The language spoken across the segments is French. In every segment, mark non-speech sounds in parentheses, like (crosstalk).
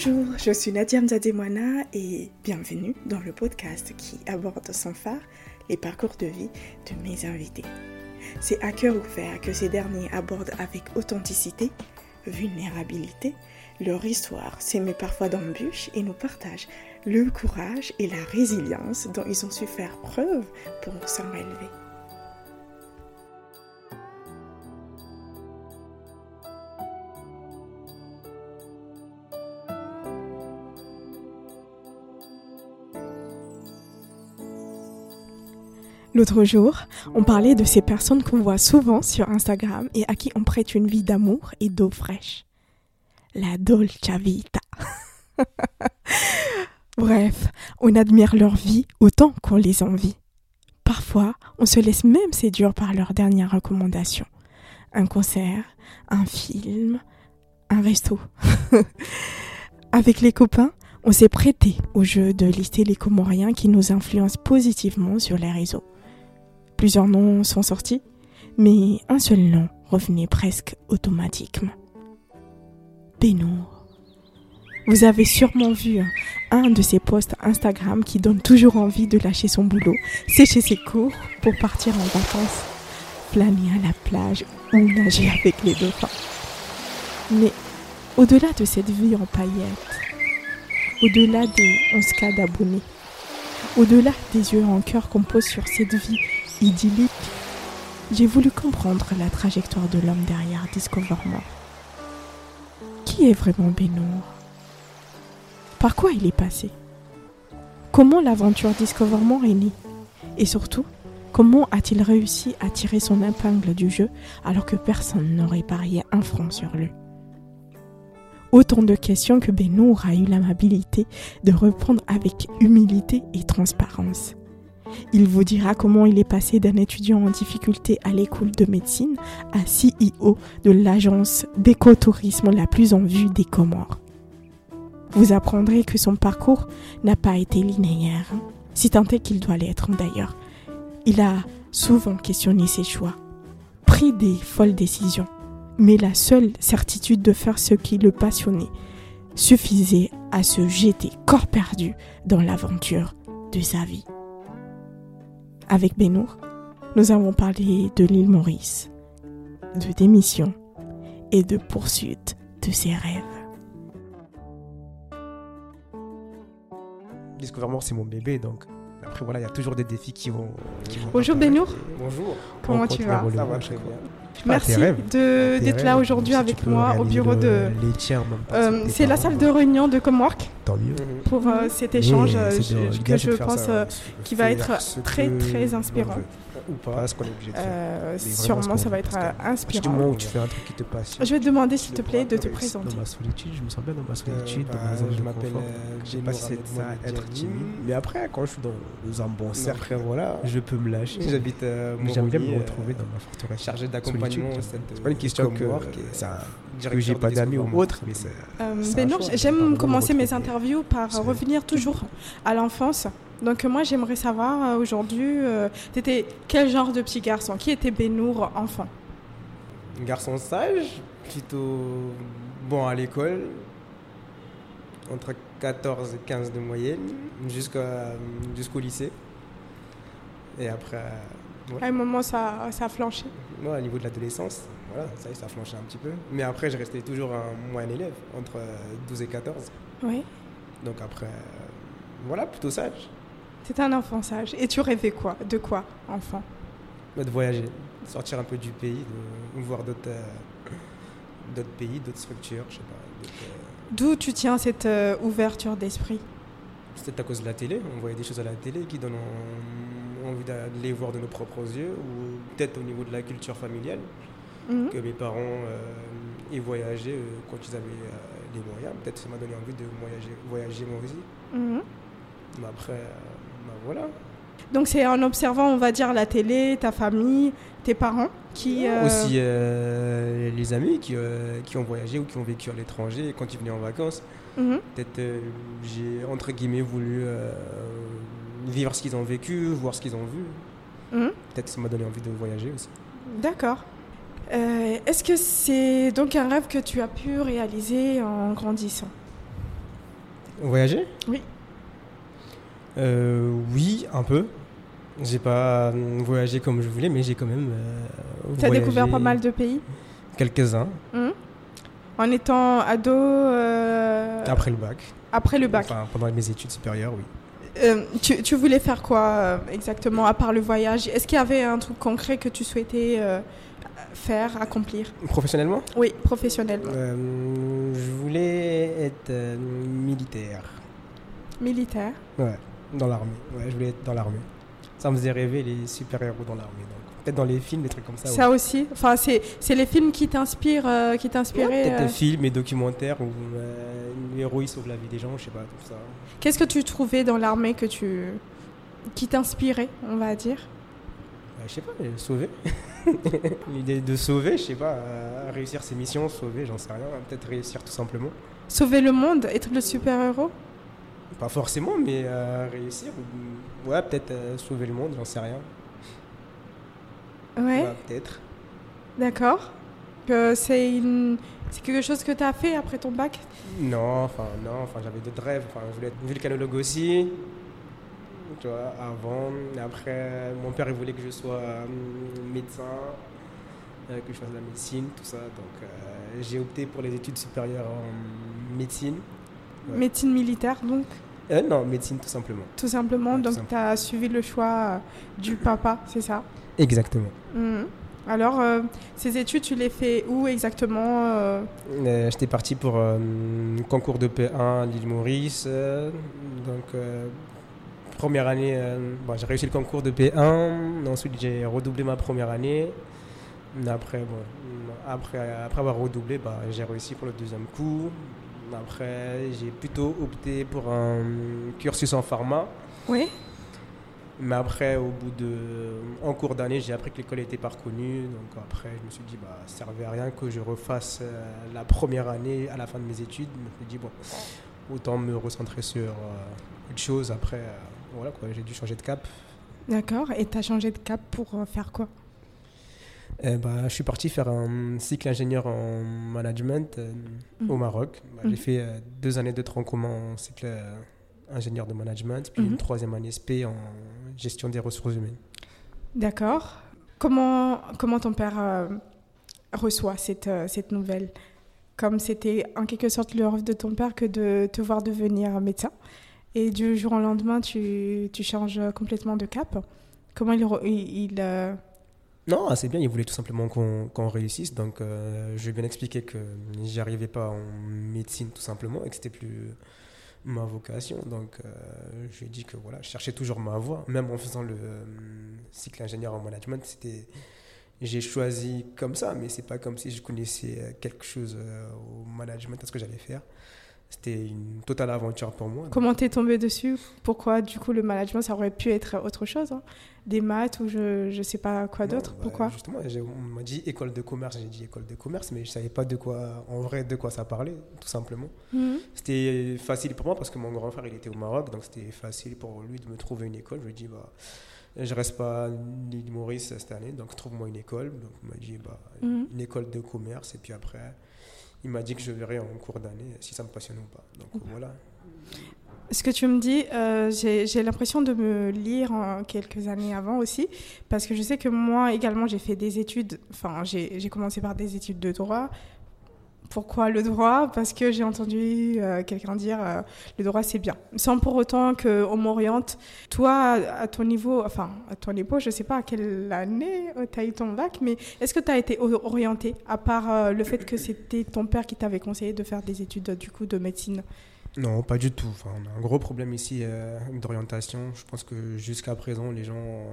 Bonjour, je suis Nadia Mzademwana et bienvenue dans le podcast qui aborde sans phare les parcours de vie de mes invités. C'est à cœur ouvert que ces derniers abordent avec authenticité, vulnérabilité, leur histoire s'émet parfois d'embûches et nous partagent le courage et la résilience dont ils ont su faire preuve pour s'en relever. L'autre jour, on parlait de ces personnes qu'on voit souvent sur Instagram et à qui on prête une vie d'amour et d'eau fraîche. La dolce vita. (laughs) Bref, on admire leur vie autant qu'on les envie. Parfois, on se laisse même séduire par leurs dernières recommandations. Un concert, un film, un resto. (laughs) Avec les copains, on s'est prêté au jeu de lister les Comoriens qui nous influencent positivement sur les réseaux. Plusieurs noms sont sortis, mais un seul nom revenait presque automatiquement. Benour. Vous avez sûrement vu hein, un de ces posts Instagram qui donne toujours envie de lâcher son boulot, sécher ses cours pour partir en vacances, flâner à la plage ou nager avec les dauphins. Mais au-delà de cette vie en paillettes, au-delà des 11 d'abonnés, au-delà des yeux en cœur qu'on pose sur cette vie idyllique, j'ai voulu comprendre la trajectoire de l'homme derrière Discoverment. Qui est vraiment Benour Par quoi il est passé? Comment l'aventure Discoverment est née? Et surtout, comment a-t-il réussi à tirer son épingle du jeu alors que personne n'aurait parié un franc sur lui? Autant de questions que Benour a eu l'amabilité de répondre avec humilité et transparence. Il vous dira comment il est passé d'un étudiant en difficulté à l'école de médecine à CEO de l'agence d'écotourisme la plus en vue des Comores. Vous apprendrez que son parcours n'a pas été linéaire, si tant est qu'il doit l'être d'ailleurs. Il a souvent questionné ses choix, pris des folles décisions, mais la seule certitude de faire ce qui le passionnait suffisait à se jeter corps perdu dans l'aventure de sa vie. Avec Benour, nous avons parlé de l'île Maurice, de démission et de poursuite de ses rêves. Discoverment, c'est mon bébé, donc après voilà, il y a toujours des défis qui vont. Bonjour Benour. Bonjour. Comment tu vas? Ça va très bien. Merci d'être là aujourd'hui avec moi au bureau de. Euh, c'est la salle de réunion de Comwork. Tant mieux. Pour euh, cet échange euh, que je pense qui va être très très inspirant ou pas, ce qu'on est obligé de faire. Euh, sûrement, ça va être inspirant. Du moment où tu fais un truc qui te passe. Je vais te demander, s'il te plaît, de te présenter. Dans ma solitude, je me sens bien dans ma solitude, dans ma zone de confort. J'ai pas ça être timide. Mais après, quand je suis dans un bon cercle, voilà, je peux me lâcher. J'habite J'aime bien me retrouver dans ma forteresse. Chargé d'accompagnement. C'est pas une question que que j'ai pas d'amis ou autre. Mais ben non, j'aime commencer mes interviews par revenir toujours à l'enfance. Donc moi j'aimerais savoir euh, aujourd'hui, euh, tu étais quel genre de petit garçon? Qui était Benour enfant? Un garçon sage, plutôt bon à l'école, entre 14 et 15 de moyenne, jusqu'au lycée. Et après... À un moment ça, ça a flanché? Moi, au niveau de l'adolescence, voilà, ça, ça a flanché un petit peu. Mais après, je restais toujours un moyen élève, entre 12 et 14. Oui. Donc après, voilà, plutôt sage. C'était un enfant sage. Et tu rêvais quoi? De quoi, enfant? Bah, De voyager, sortir un peu du pays, de voir d'autres euh, pays, d'autres structures, je sais pas. Euh, D'où tu tiens cette euh, ouverture d'esprit? C'est à cause de la télé. On voyait des choses à la télé qui donnent envie de les voir de nos propres yeux, ou peut-être au niveau de la culture familiale, mhm. que mes parents aient voyagé quand ils avaient les moyens. Peut-être ça m'a donné envie de voyager, voyager moi aussi. Mhm. Mais après, voilà. Donc c'est en observant, on va dire, la télé, ta famille, tes parents qui... Euh, Aussi euh, les amis qui, euh, qui, ont voyagé ou qui ont vécu à l'étranger quand ils venaient en vacances. Mhm. Peut-être j'ai, entre guillemets, voulu vivre ce qu'ils ont vécu, voir ce qu'ils ont vu. Mhm. Peut-être ça m'a donné envie de voyager aussi. D'accord. est-ce que c'est donc un rêve que tu as pu réaliser en grandissant? Voyager? Oui. Oui, un peu. J'ai pas voyagé comme je voulais, mais j'ai quand même. tu as découvert pas mal de pays Quelques-uns. Hum. En étant ado Après le bac. Après le bac Enfin, pendant mes études supérieures, oui. Euh, tu, voulais faire quoi euh, exactement à part le voyage? Est-ce qu'il y avait un truc concret que tu souhaitais euh, faire, accomplir? Professionnellement? Oui, professionnellement. je voulais être militaire. Militaire Ouais, dans l'armée. Ouais, je voulais être dans l'armée. Ça me faisait rêver les super-héros dans l'armée dans les films, des trucs comme ça. Ça aussi. Enfin, c'est, les films qui t'inspirent, euh, qui t'inspiraient. peut-être des euh, films et documentaires où euh, héros sauve la vie des gens, je sais pas, tout ça. Qu'est-ce que tu trouvais dans l'armée que tu, qui t'inspirait, on va dire? Bah, Je sais pas, sauver. (laughs) L'idée de sauver, je sais pas, réussir ses missions, sauver, j'en sais rien. Peut-être réussir tout simplement. Sauver le monde, être le super héros Pas forcément, mais réussir. Ouais, peut-être sauver le monde, j'en sais rien. Ouais. Peut-être. D'accord. Que c'est une... C'est quelque chose que tu as fait après ton bac? Non, enfin non, enfin j'avais d'autres rêves. Enfin, je voulais être vulcanologue aussi. Tu vois, avant. Après, mon père il voulait que je sois euh, médecin, euh, que je fasse de la médecine, tout ça. Donc euh, j'ai opté pour les études supérieures en médecine. Médecine militaire donc? Non, médecine tout simplement. Tout simplement, donc tu as suivi le choix du papa, c'est ça? Exactement. Mhm. Alors, euh, ces études, tu les fais où exactement euh? Euh, J'étais parti pour un concours de P1 à l'île Maurice. donc, première année, j'ai réussi le concours de P1. Ensuite, j'ai redoublé ma première année. Après, bon, après, après avoir redoublé, bah, j'ai réussi pour le deuxième coup. Après, j'ai plutôt opté pour un cursus en pharma. Oui. Mais après, au bout de. En cours d'année, j'ai appris que l'école était pas reconnue. Donc après, je me suis dit, bah, ça servait à rien que je refasse euh, la première année à la fin de mes études. Je me suis dit, bon, autant me recentrer sur euh, autre chose. Après, euh, voilà quoi, j'ai dû changer de cap. D'accord. Et tu as changé de cap pour faire quoi? Bah, je suis parti faire un cycle ingénieur en management au mmh. Maroc. Bah, j'ai mmh. fait deux années de tronc commun en cycle ingénieur de management, puis une mmh. troisième année SP en gestion des ressources humaines. D'accord. Comment, comment ton père euh, reçoit cette, euh, cette nouvelle? Comme c'était en quelque sorte le rêve de ton père que de te voir devenir médecin, et du jour au lendemain, tu, tu changes complètement de cap. Comment il... il, euh, Non, c'est bien, il voulait tout simplement qu'on réussisse. Donc, je lui ai bien expliqué que j'y arrivais pas en médecine, tout simplement, et que c'était plus ma vocation. Donc, euh, dit que voilà, je cherchais toujours ma voie. Même en faisant le euh, cycle ingénieur en management, c'était j'ai choisi comme ça, mais c'est pas comme si je connaissais euh, quelque chose au management, à ce que j'allais faire. C'était une totale aventure pour moi. Comment t'es tombé dessus? Pourquoi, du coup, le management, ça aurait pu être autre chose hein? Des maths ou je ne sais pas quoi d'autre? bah, Pourquoi? Justement, on m'a dit école de commerce, j'ai dit école de commerce, mais je savais pas de quoi, en vrai, de quoi ça parlait, tout simplement. Mhm. C'était facile pour moi parce que mon grand frère, il était au Maroc, donc c'était facile pour lui de me trouver une école. Je lui ai dit, bah, je reste pas à l'île Maurice cette année, donc trouve-moi une école. Donc, il m'a dit, bah, mhm. une école de commerce, et puis après il m'a dit que je verrais en cours d'année si ça me passionne ou pas. Donc voilà. Ce que tu me dis, euh, j'ai l'impression de me lire en quelques années avant aussi, parce que je sais que moi également j'ai fait des études, enfin j'ai commencé par des études de droit, pourquoi le droit Parce que j'ai entendu euh, quelqu'un dire euh, le droit c'est bien. Sans pour autant qu'on m'oriente. Toi, à ton niveau, enfin, à ton niveau, je ne sais pas à quelle année euh, tu as eu ton bac, mais est-ce que tu as été orienté, à part le fait que c'était ton père qui t'avait conseillé de faire des études du coup de médecine? Non, pas du tout. Enfin, on a un gros problème ici d'orientation. Je pense que jusqu'à présent, les gens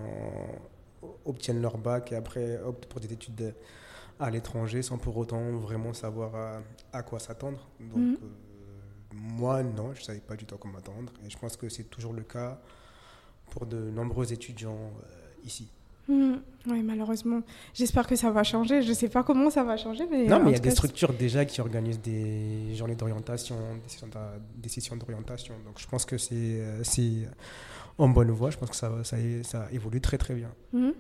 obtiennent leur bac et après optent pour des études de à l'étranger sans pour autant vraiment savoir à, quoi s'attendre. Donc, mhm. euh, moi, non, je ne savais pas du tout à quoi m'attendre. Et je pense que c'est toujours le cas pour de nombreux étudiants euh, ici. Mhm. Oui, malheureusement. J'espère que ça va changer. Je ne sais pas comment ça va changer. Mais non, mais il y a des structures déjà qui organisent des journées d'orientation, des sessions d'orientation. Donc je pense que c'est euh, en bonne voie. Je pense que ça, ça, ça évolue très très bien. Mhm.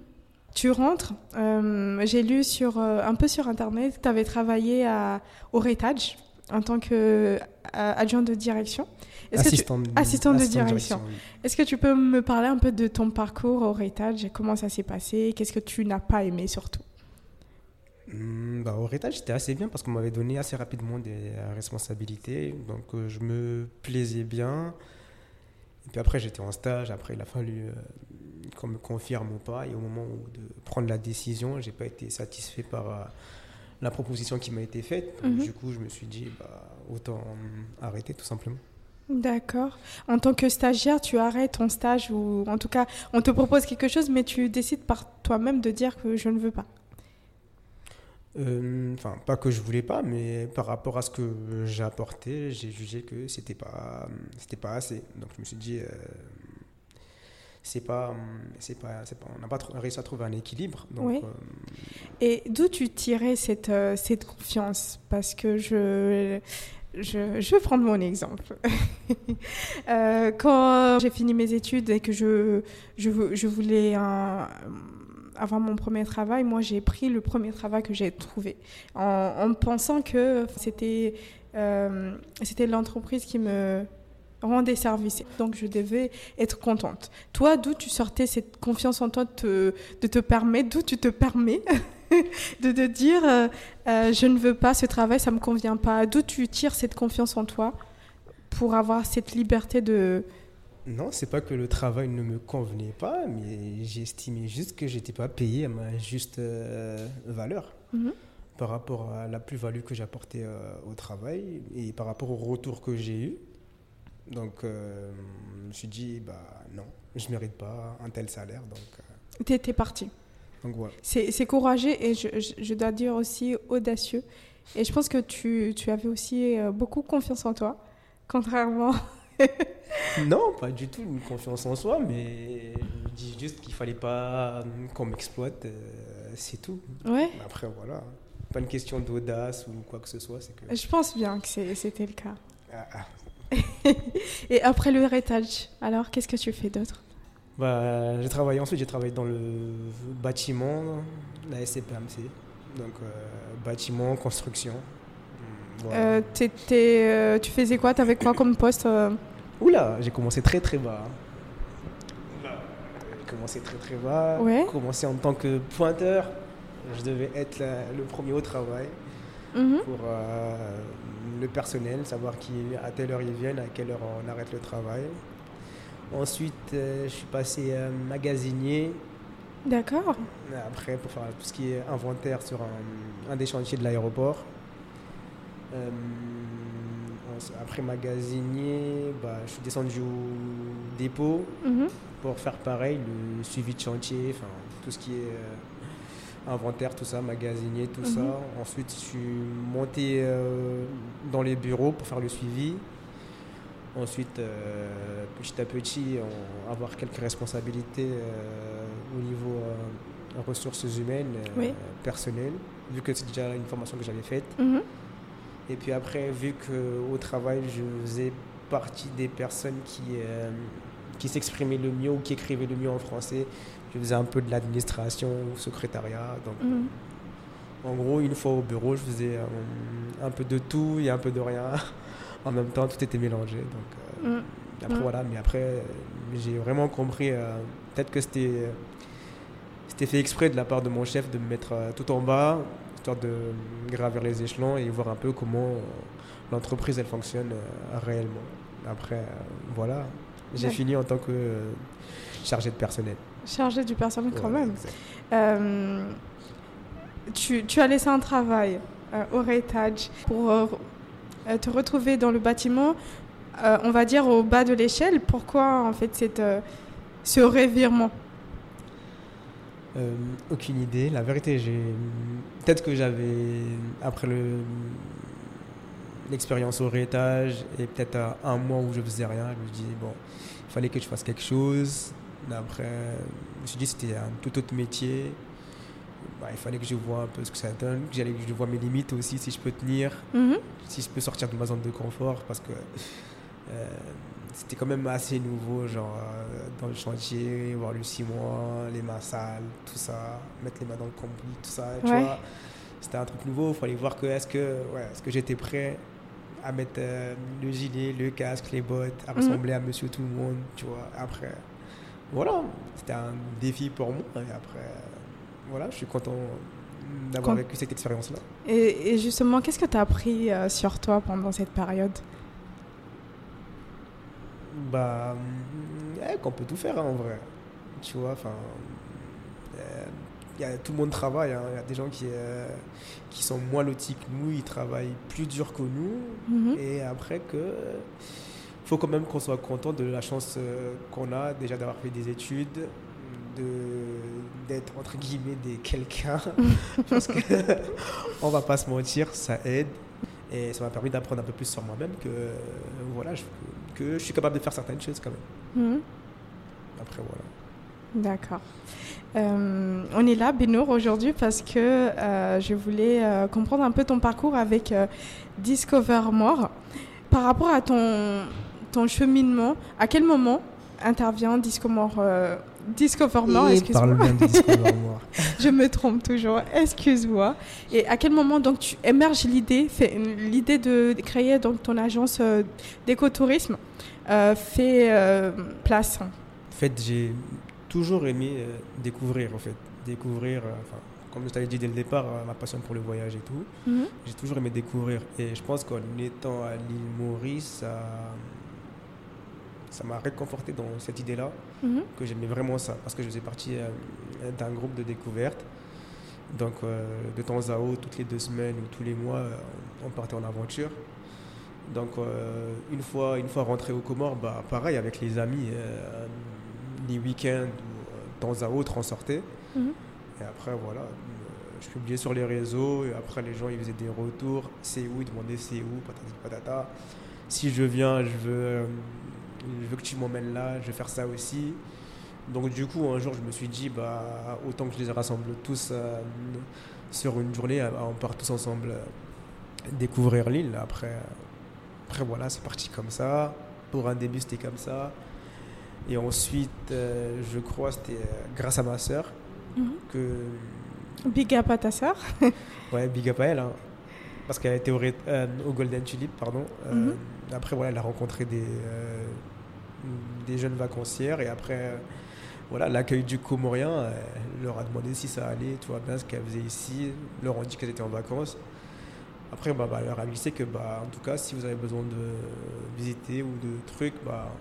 Tu rentres, euh, j'ai lu sur, euh, un peu sur Internet, tu avais travaillé à, au Rétage en tant qu'adjoint de direction. Assistant, assistant, de direction. Est-ce que tu peux me parler un peu de ton parcours au Rétage Comment ça s'est passé? Qu'est-ce que tu n'as pas aimé surtout? Hmm, bah, Au Rétage, c'était assez bien parce qu'on m'avait donné assez rapidement des responsabilités. Donc, je me plaisais bien. Et puis après, j'étais en stage. Après, il a fallu qu'on me confirme ou pas. Et au moment de prendre la décision, j'ai pas été satisfait par euh, la proposition qui m'a été faite. Mhm. Du coup, je me suis dit, bah, autant arrêter tout simplement. D'accord. En tant que stagiaire, tu arrêtes ton stage ou en tout cas, on te propose quelque chose, mais tu décides par toi-même de dire que je ne veux pas. Euh, enfin, pas que je voulais pas, mais par rapport à ce que j'ai apporté, j'ai jugé que c'était pas, c'était pas assez. Donc je me suis dit, euh, c'est pas, c'est pas, pas, on n'a pas réussi à trouver un équilibre. oui. Euh, Et d'où tu tirais cette, cette confiance? Parce que je, je, je, vais prendre mon exemple. (laughs) euh, quand j'ai fini mes études et que je, je, je voulais un, avoir mon premier travail, moi j'ai pris le premier travail que j'ai trouvé en, en, pensant que c'était euh, c'était l'entreprise qui me des services. Donc je devais être contente. Toi, d'où tu sortais cette confiance en toi de te, de permettre, d'où tu te permets (laughs) de te dire euh, euh, je ne veux pas ce travail, ça me convient pas. D'où tu tires cette confiance en toi pour avoir cette liberté de non, c'est pas que le travail ne me convenait pas, mais j'estimais juste que j'étais pas payé à ma juste euh, valeur. Mhm. par rapport à la plus-value que j'apportais au travail et par rapport au retour que j'ai eu. Donc, euh, je me suis dit, bah non, je ne mérite pas un tel salaire. Donc, euh. tu étais parti. Donc voilà. C'est courageux et je, je, dois dire aussi audacieux. Et je pense que tu, tu avais aussi euh, beaucoup confiance en toi, (laughs) contrairement. (laughs) non, pas du tout une confiance en soi, mais je dis juste qu'il fallait pas qu'on m'exploite, c'est tout. Ouais. Après, voilà. Pas une question d'audace ou quoi que ce soit. Que... Je pense bien que c'était le cas. Ah, ah. (laughs) Et après le héritage, alors qu'est-ce que tu fais d'autre? Bah, J'ai travaillé ensuite, j'ai travaillé dans le bâtiment, la SCPMC. Donc euh, bâtiment, construction. Euh, euh, tu faisais quoi? Tu avais quoi comme poste Oula, j'ai commencé très très bas. J'ai commencé très très bas. Ouais. Commencé en tant que pointeur. Je devais être le premier au travail. Mhm. pour euh, le personnel, savoir qui, à telle heure ils viennent, à quelle heure on arrête le travail. Ensuite, euh, je suis passé euh, magasinier. D'accord. Après, pour faire tout ce qui est inventaire sur un, des chantiers de l'aéroport. Après magasinier, bah, je suis descendu au dépôt mhm. pour faire pareil, le suivi de chantier, enfin tout ce qui est inventaire, tout ça, magasinier, tout ça. Mhm. Ensuite, je suis monté euh, dans les bureaux pour faire le suivi. Ensuite, euh, petit à petit, avoir quelques responsabilités euh, au niveau ressources humaines, personnelles, vu que c'est déjà une formation que j'avais faite. Mhm. Et puis après, vu qu'au travail, je faisais partie des personnes qui, qui s'exprimaient le mieux ou qui écrivaient le mieux en français, je faisais un peu de l'administration, secrétariat. Donc, mhm. en gros, une fois au bureau, je faisais euh, un peu de tout et un peu de rien. (laughs) en même temps, tout était mélangé. Donc, euh, mhm. après, voilà. Mais après, j'ai vraiment compris. Euh, peut-être que c'était, c'était fait exprès de la part de mon chef de me mettre tout en bas, histoire de gravir les échelons et voir un peu comment l'entreprise elle fonctionne réellement. Après, voilà. J'ai fini en tant que chargé de personnel. Chargé du personnel quand même. Euh, tu, tu, as laissé un travail euh, au rétage pour euh, te retrouver dans le bâtiment, on va dire au bas de l'échelle. Pourquoi en fait cette, ce revirement? Aucune idée. La vérité, j'ai peut-être que j'avais après le l'expérience au réétage et peut-être un mois où je faisais rien, je me dis bon, il fallait que je fasse quelque chose. Après, je me suis dit c'était un tout autre métier. Bah, il fallait que je vois un peu ce que ça donne, que, que je vois mes limites aussi, si je peux tenir, mhm. si je peux sortir de ma zone de confort, parce que euh, c'était quand même assez nouveau, genre euh, dans le chantier, voir le mois, les mains sales, tout ça, mettre les mains dans le cambouis, tout ça, tu vois. C'était un truc nouveau, il fallait voir que est-ce que, ouais, est que j'étais prêt à mettre le gilet, le casque, les bottes, à mhm. ressembler à monsieur tout le monde, tu vois. Après, voilà, c'était un défi pour moi. Et après, voilà, je suis content d'avoir vécu cette expérience-là. Et, justement, qu'est-ce que tu as appris sur toi pendant cette période? Bah, eh, qu'on peut tout faire hein, en vrai. Tu vois, enfin y a, tout le monde travaille. Hein. Il y a des gens qui, euh, qui sont moins lotis que nous, ils travaillent plus dur que nous. Mhm. Et après que faut quand même qu'on soit content de la chance euh, qu'on a déjà d'avoir fait des études, d'être entre guillemets des quelqu'un. (laughs) Parce que on va pas se mentir, ça aide. Et ça m'a permis d'apprendre un peu plus sur moi-même que, voilà, je, que je suis capable de faire certaines choses quand même. Mhm. Après, voilà. D'accord. Euh, on est là, Benour, aujourd'hui parce que euh, je voulais euh, comprendre un peu ton parcours avec Discover More. Par rapport à ton, ton cheminement, à quel moment intervient Discover More excuse-moi. (laughs) je me trompe toujours, excuse-moi. Et à quel moment donc tu émerges l'idée, l'idée de créer donc ton agence d'écotourisme fait place? En fait, j'ai toujours aimé euh, découvrir, en fait. Découvrir, euh, enfin, comme je t'avais dit dès le départ, euh, ma passion pour le voyage et tout. Mhm. J'ai toujours aimé découvrir. Et je pense qu'en étant à l'île Maurice, ça ça m'a réconforté dans cette idée-là, mhm. que j'aimais vraiment ça, parce que je faisais partie d'un groupe de découverte. Donc, de temps à autre, toutes les deux semaines ou tous les mois, on partait en aventure. Donc, une, fois, une fois rentré au Comores, bah, pareil, avec les amis, les week-ends ou de temps à autre on sortait. Mhm. Et après, voilà, euh, je publiais sur les réseaux et après les gens ils faisaient des retours. C'est où? Ils demandaient c'est où? Patati patata. Si je viens, je veux, euh, je veux que tu m'emmènes là, je vais faire ça aussi. Donc du coup, un jour, je me suis dit, bah, autant que je les rassemble tous euh, sur une journée, on part tous ensemble découvrir l'île. Après, après, voilà, c'est parti comme ça. Pour un début, c'était comme ça. Et ensuite, euh, je crois c'était euh, grâce à ma sœur mhm. que. Big up à ta sœur (laughs) Ouais, big up à elle. Hein. parce qu'elle a été au, euh, au, Golden Tulip, pardon. Mhm. Après, voilà, elle a rencontré des, des jeunes vacancières. Et après, voilà, l'accueil du Comorien, elle leur a demandé si ça allait, tout va bien, ce qu'elle faisait ici. Leur ont dit qu'elle était en vacances. Après, bah, bah, leur a glissé que, bah, en tout cas, si vous avez besoin de visiter ou de trucs, bah,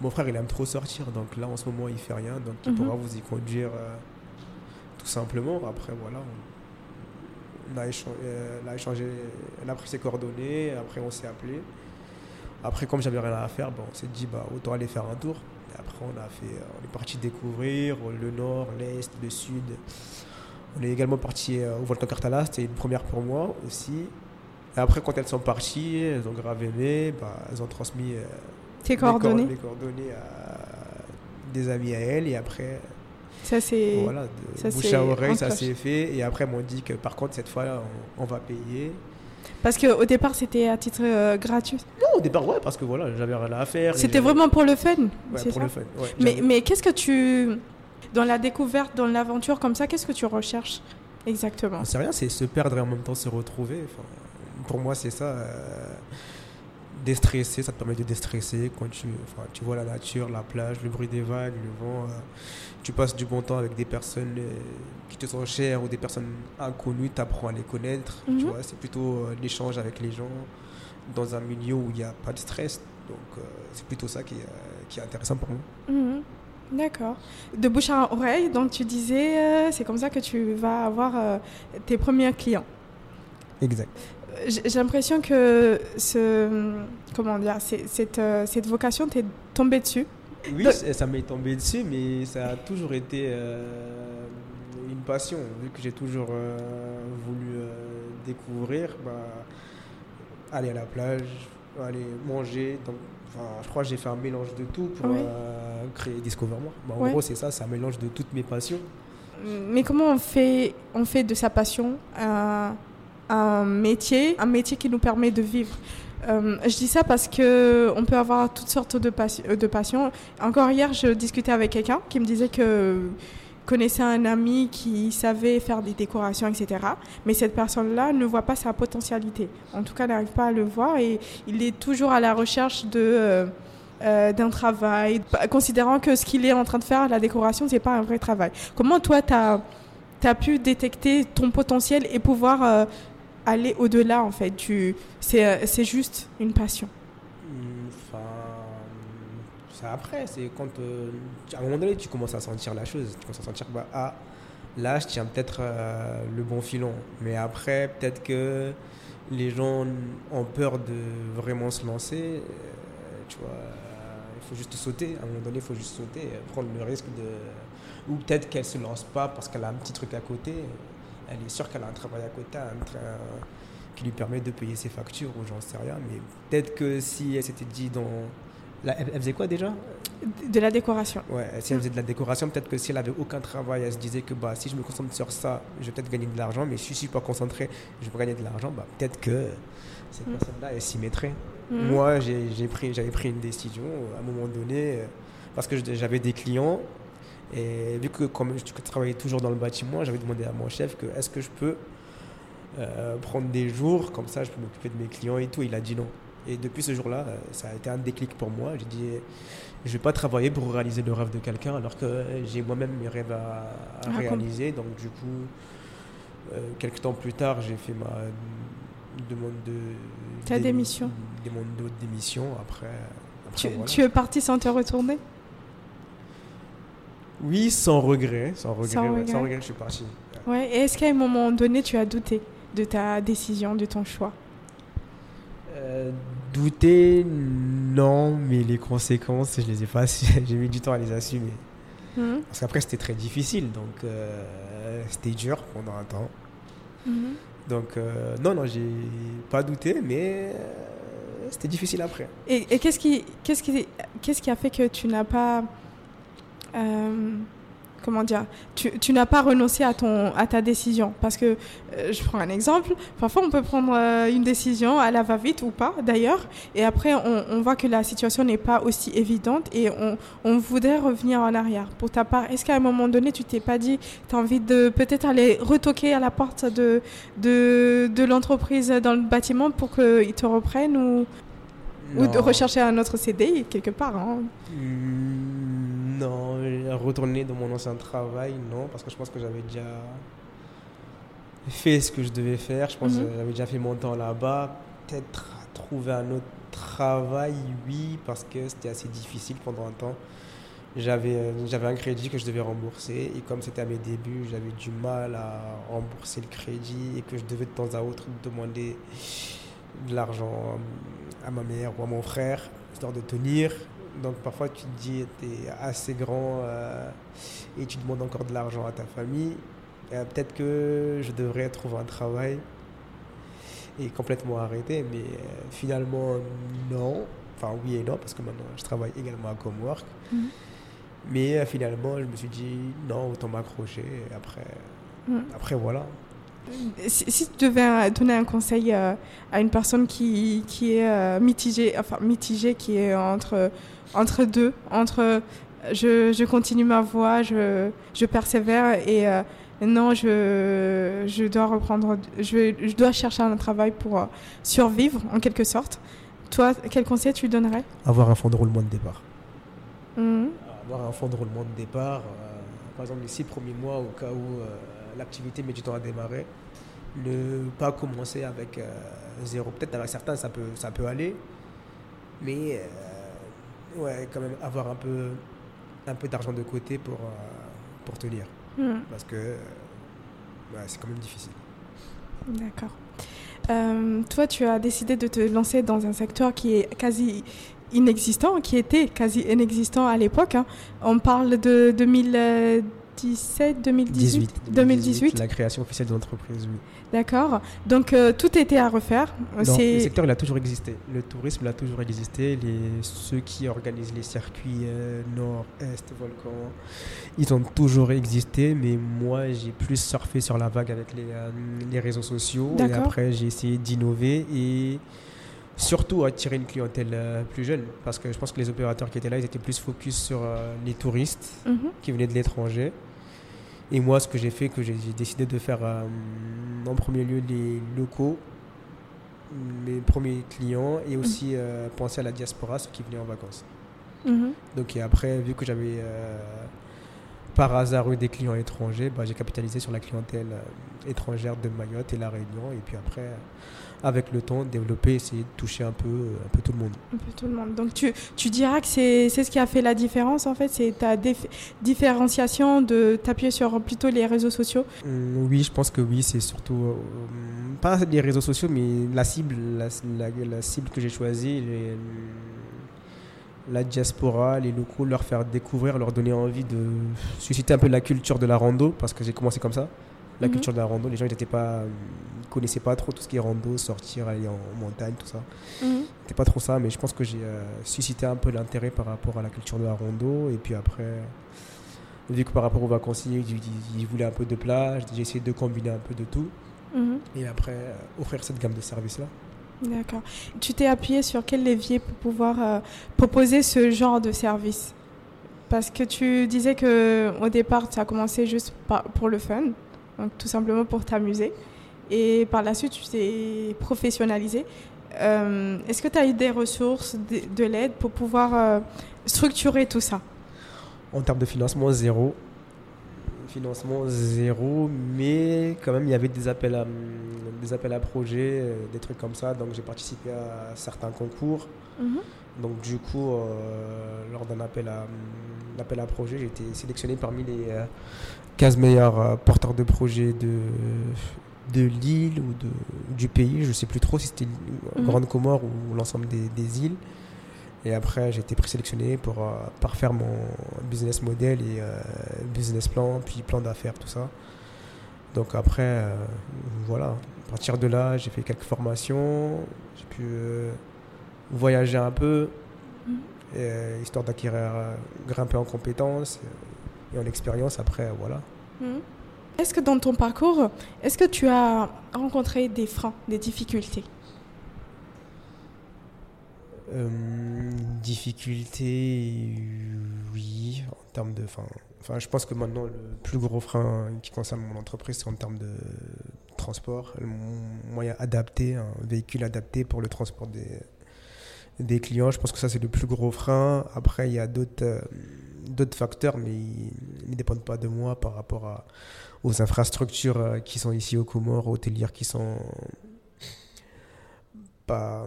mon frère, il aime trop sortir. Donc là, en ce moment, il fait rien. Donc il mhm. pourra vous y conduire euh, tout simplement. Après, voilà. On, a échangé, euh, a échangé, elle a pris ses coordonnées. Après, on s'est appelé. Après, comme j'avais rien à faire, on s'est dit, bah, autant aller faire un tour. Et après, on, a fait, euh, on est parti découvrir le nord, l'est, le sud. On est également parti au volcan Cartala. C'était une première pour moi aussi. Et après, quand elles sont parties, elles ont grave aimé. Bah, elles ont transmis tes coordonnées Les coordonnées à des amis à elle. Et après, ça c'est. Voilà, de bouche à oreille, ça s'est fait. Et après, m'ont dit que par contre, cette fois, on, va payer. Parce qu'au départ, c'était à titre euh, gratuit Non, au départ, ouais, parce que voilà, j'avais rien à faire. C'était vraiment pour le fun Ouais, pour le fun. mais mais qu'est-ce que tu. Dans la découverte, dans l'aventure comme ça, qu'est-ce que tu recherches exactement? C'est rien, c'est se perdre et en même temps se retrouver. Enfin, pour moi, c'est ça. Euh, déstresser, ça te permet de déstresser quand tu, enfin, tu vois la nature, la plage, le bruit des vagues, le vent. Euh, tu passes du bon temps avec des personnes euh, qui te sont chères ou des personnes inconnues, tu apprends à les connaître. Tu mhm. vois, c'est plutôt euh, l'échange avec les gens dans un milieu où il n'y a pas de stress. Donc c'est plutôt ça qui est, qui est, intéressant pour moi. Mhm. D'accord. De bouche à oreille, donc tu disais, c'est comme ça que tu vas avoir tes premiers clients. Exact j'ai l'impression que ce, comment dire, cette, euh, cette vocation t'est tombée dessus. Oui, ça m'est tombé dessus, mais ça a toujours été euh, une passion. Vu que j'ai toujours euh, voulu découvrir, bah, aller à la plage, aller manger. Donc, je crois que j'ai fait un mélange de tout pour créer Discover Moi. Bah, en gros, c'est ça, c'est un mélange de toutes mes passions. Mais comment on fait, on fait de sa passion un un métier, un métier qui nous permet de vivre. Euh, je dis ça parce que on peut avoir toutes sortes de, de passions. Encore hier, je discutais avec quelqu'un qui me disait que connaissait un ami qui savait faire des décorations, etc. Mais cette personne-là ne voit pas sa potentialité. En tout cas, n'arrive pas à le voir et il est toujours à la recherche de... Euh, euh, d'un travail, considérant que ce qu'il est en train de faire, la décoration, c'est pas un vrai travail. Comment toi, tu as, as, pu détecter ton potentiel et pouvoir euh, aller au-delà, en fait C'est juste une passion. Après, c'est quand euh, à un moment donné tu commences à sentir la chose, tu commences à sentir bah ah là je tiens peut-être euh, le bon filon, mais après peut-être que les gens ont peur de vraiment se lancer, euh, tu vois, il faut juste sauter, à un moment donné il faut juste sauter, prendre le risque de ou peut-être qu'elle se lance pas parce qu'elle a un petit truc à côté, elle est sûre qu'elle a un travail à côté, un, qui lui permet de payer ses factures ou j'en sais rien, mais peut-être que si elle s'était dit dans elle, faisait quoi déjà? De la décoration. Ouais, si elle faisait de la décoration, peut-être que si elle avait aucun travail, elle se disait que bah, si je me concentre sur ça, je vais peut-être gagner de l'argent, mais si je ne suis pas concentré, je vais pas gagner de l'argent, bah, peut-être que cette mm. personne-là, elle s'y mettrait. Mm. Moi, j'ai pris, j'avais pris une décision à un moment donné, euh, parce que j'avais des clients, et vu que comme je travaillais toujours dans le bâtiment, j'avais demandé à mon chef que est-ce que je peux euh, prendre des jours, comme ça je peux m'occuper de mes clients et tout. Il a dit non. Et depuis ce jour-là, euh, ça a été un déclic pour moi. J'ai dit, je ne vais pas travailler pour réaliser le rêve de quelqu'un alors que j'ai moi-même mes rêves à, réaliser. Donc du coup, euh, quelques temps plus tard, j'ai fait ma demande de... Ta démission Demande de démission. Après, tu, es parti sans te retourner? Oui, sans regret. Sans regret, sans regret. je suis parti. Ouais. Et est-ce qu'à un moment donné, tu as douté de ta décision, de ton choix? Euh, douter, non, mais les conséquences, je les ai pas, (laughs) j'ai mis du temps à les assumer. Mhm. Parce qu'après, c'était très difficile, donc euh, c'était dur pendant un temps. Mhm. Donc, euh, non, non, j'ai pas douté, mais c'était difficile après. Et, et qu'est-ce qui, qu'est-ce qui, qu'est-ce qui a fait que tu n'as pas comment dire, tu, n'as pas renoncé à, ton, à ta décision. Parce que, euh, je prends un exemple, parfois on peut prendre euh, une décision à la va-vite ou pas d'ailleurs, et après on, voit que la situation n'est pas aussi évidente et on, on, voudrait revenir en arrière. Pour ta part, est-ce qu'à un moment donné tu t'es pas dit, tu as envie de peut-être aller retoquer à la porte de, de, de l'entreprise dans le bâtiment pour qu'ils te reprennent ou, ou de rechercher un autre CD quelque part hein? hmm, non, retourner dans mon ancien travail, non, parce que je pense que j'avais déjà fait ce que je devais faire. Je pense que mhm. j'avais déjà fait mon temps là-bas. Peut-être trouver un autre travail, oui, parce que c'était assez difficile pendant un temps. Euh, j'avais un crédit que je devais rembourser et comme c'était à mes débuts, j'avais du mal à rembourser le crédit et que je devais de temps à autre demander de l'argent à ma mère ou à mon frère, histoire de tenir. Donc parfois tu te dis, tu es assez grand euh, et tu demandes encore de l'argent à ta famille. Euh, peut-être que je devrais trouver un travail et complètement arrêter, mais euh, finalement non. Enfin oui et non, parce que maintenant je travaille également à Comwork. Mhm. Mais finalement je me suis dit, non, autant m'accrocher. Après, mhm. après voilà. Si, tu devais donner un conseil à une personne qui, qui est mitigée, enfin mitigée, qui est entre entre deux, entre je, je continue ma voie, je, je persévère et euh, non, je, je dois reprendre, je, je dois chercher un travail pour euh, survivre en quelque sorte. Toi, quel conseil tu donnerais? Avoir un fonds de roulement de départ. Mmh. Avoir un fonds de roulement de départ, euh, par exemple les six premiers mois au cas où l'activité temps à démarrer, ne pas commencer avec zéro. Peut-être avec certains ça peut, ça peut aller, mais ouais, quand même avoir un peu, un peu d'argent de côté pour, euh, pour tenir. Hmm. Parce que ouais, c'est quand même difficile. D'accord. Euh, toi, tu as décidé de te lancer dans un secteur qui est quasi inexistant, qui était quasi inexistant à l'époque. Hein. On parle de 2017, 2018, 2018. La création officielle de l'entreprise, oui. D'accord. Donc euh, tout était à refaire. le secteur il a toujours existé. Le tourisme il a toujours existé. Les, ceux qui organisent les circuits euh, nord, est, volcan, ils ont toujours existé. Mais moi j'ai plus surfé sur la vague avec les, euh, les réseaux sociaux. Et après j'ai essayé d'innover et surtout attirer une clientèle plus jeune. Parce que je pense que les opérateurs qui étaient là, ils étaient plus focus sur les touristes mhm. qui venaient de l'étranger. Et moi, ce que j'ai fait, que j'ai décidé de faire en premier lieu les locaux, mes premiers clients, et aussi mhm. penser à la diaspora, ceux qui venaient en vacances. Mhm. Donc et après, vu que j'avais par hasard eu des clients étrangers, bah, j'ai capitalisé sur la clientèle étrangère de Mayotte et La Réunion. Et puis après, avec le temps, développer, essayer de toucher un peu, un peu tout le monde. Un peu tout le monde. Donc tu, tu diras que c'est ce qui a fait la différence en fait, c'est ta différenciation de t'appuyer sur plutôt les réseaux sociaux mmh, Oui, je pense que oui, c'est surtout, euh, pas les réseaux sociaux, mais la cible, la, la, cible que j'ai choisie, la diaspora, les locaux, leur faire découvrir, leur donner envie de susciter un peu la culture de la rando, parce que j'ai commencé comme ça la mhm. culture de la rando. Les gens ils pas, connaissaient pas trop tout ce qui est rando, sortir, aller en, montagne, tout ça. Mhm. C'était pas trop ça, mais je pense que j'ai euh, suscité un peu l'intérêt par rapport à la culture de la rando. Et puis après, vu que par rapport aux vacanciers, ils, voulaient un peu de plage, j'ai essayé de combiner un peu de tout. Mhm. Et après, euh, offrir cette gamme de services-là. D'accord. Tu t'es appuyé sur quel levier pour pouvoir euh, proposer ce genre de service? Parce que tu disais que au départ, ça a commencé juste pour le fun donc tout simplement pour t'amuser. Et par la suite, tu t'es professionnalisé. Euh, est-ce que tu as eu des ressources, de, l'aide pour pouvoir euh, structurer tout ça? En termes de financement, zéro. Financement zéro, mais quand même, il y avait des appels à, des appels à projets, euh, des trucs comme ça. Donc, j'ai participé à certains concours. Mhm. Donc, du coup, lors d'un appel à, appel à projet, j'ai été sélectionné parmi les 15 meilleurs euh, porteurs de projets de, de l'île ou de, du pays. Je ne sais plus trop si c'était mhm. Grande Comore ou l'ensemble des, îles. Et après, j'ai été présélectionné pour euh, parfaire mon business model et euh, business plan, puis plan d'affaires, tout ça. Donc après, voilà. À partir de là, j'ai fait quelques formations. J'ai pu voyager un peu, mhm. histoire d'acquérir, grimper en compétences et en expérience après, voilà. Hmm. Est-ce que dans ton parcours, est-ce que tu as rencontré des freins, des difficultés? Euh, Difficultés, oui, en termes de. Enfin, je pense que maintenant, le plus gros frein qui concerne mon entreprise, c'est en termes de transport, un moyen adapté, un véhicule adapté pour le transport des, des clients. Je pense que ça, c'est le plus gros frein. Après, il y a d'autres. Euh, facteurs, mais ils ne dépendent pas de moi par rapport à, aux infrastructures euh, qui sont ici au Comores, hôtelières qui sont pas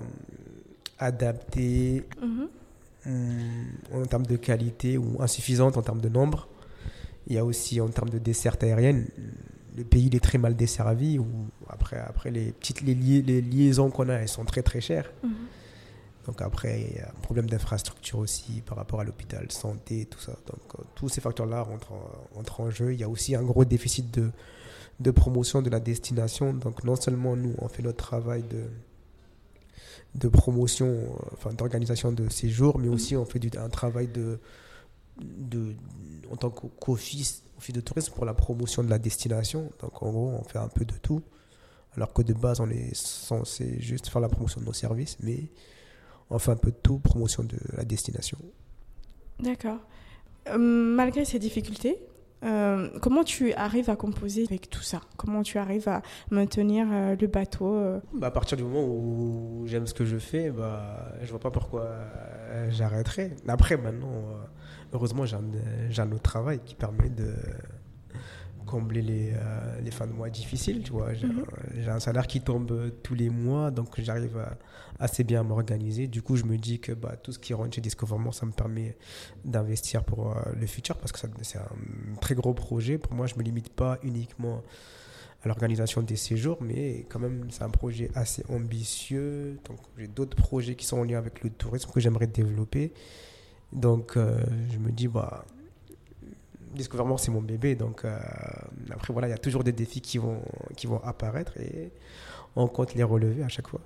adaptées mhm. en termes de qualité ou insuffisantes en termes de nombre. Il y a aussi en termes de desserte aérienne, le pays est très mal desservi. Ou après, après les petites les, les liaisons qu'on a, elles sont très très chères. Mhm. Donc après, il y a un problème d'infrastructure aussi par rapport à l'hôpital, santé, tout ça. Donc euh, tous ces facteurs-là rentrent en, en, jeu. Il y a aussi un gros déficit de, de promotion de la destination. Donc non seulement nous, on fait notre travail de, de promotion, euh, enfin d'organisation de séjour, mais aussi on fait du, un travail de, de en tant qu'office office de tourisme pour la promotion de la destination. Donc en gros, on fait un peu de tout. Alors que de base, on est censé juste faire la promotion de nos services, mais on fait un peu de tout, promotion de la destination. D'accord. Euh, malgré ces difficultés, euh, comment tu arrives à composer avec tout ça? Comment tu arrives à maintenir euh, le bateau bah, À partir du moment où j'aime ce que je fais, bah, je vois pas pourquoi j'arrêterai. Après, maintenant, heureusement, j'ai un, autre travail qui permet de combler les, euh, les, fins de mois difficiles, tu vois. J'ai mhm. un salaire qui tombe tous les mois, donc j'arrive assez bien à m'organiser. Du coup, je me dis que bah, tout ce qui rentre chez Discoverment, ça me permet d'investir pour euh, le futur, parce que c'est un très gros projet. Pour moi, je ne me limite pas uniquement à l'organisation des séjours, mais quand même, c'est un projet assez ambitieux. Donc, j'ai d'autres projets qui sont en lien avec le tourisme que j'aimerais développer. Donc, euh, je me dis, bah Discoverment, c'est mon bébé. Donc, euh, après, voilà, il y a toujours des défis qui vont, qui vont apparaître et on compte les relever à chaque fois.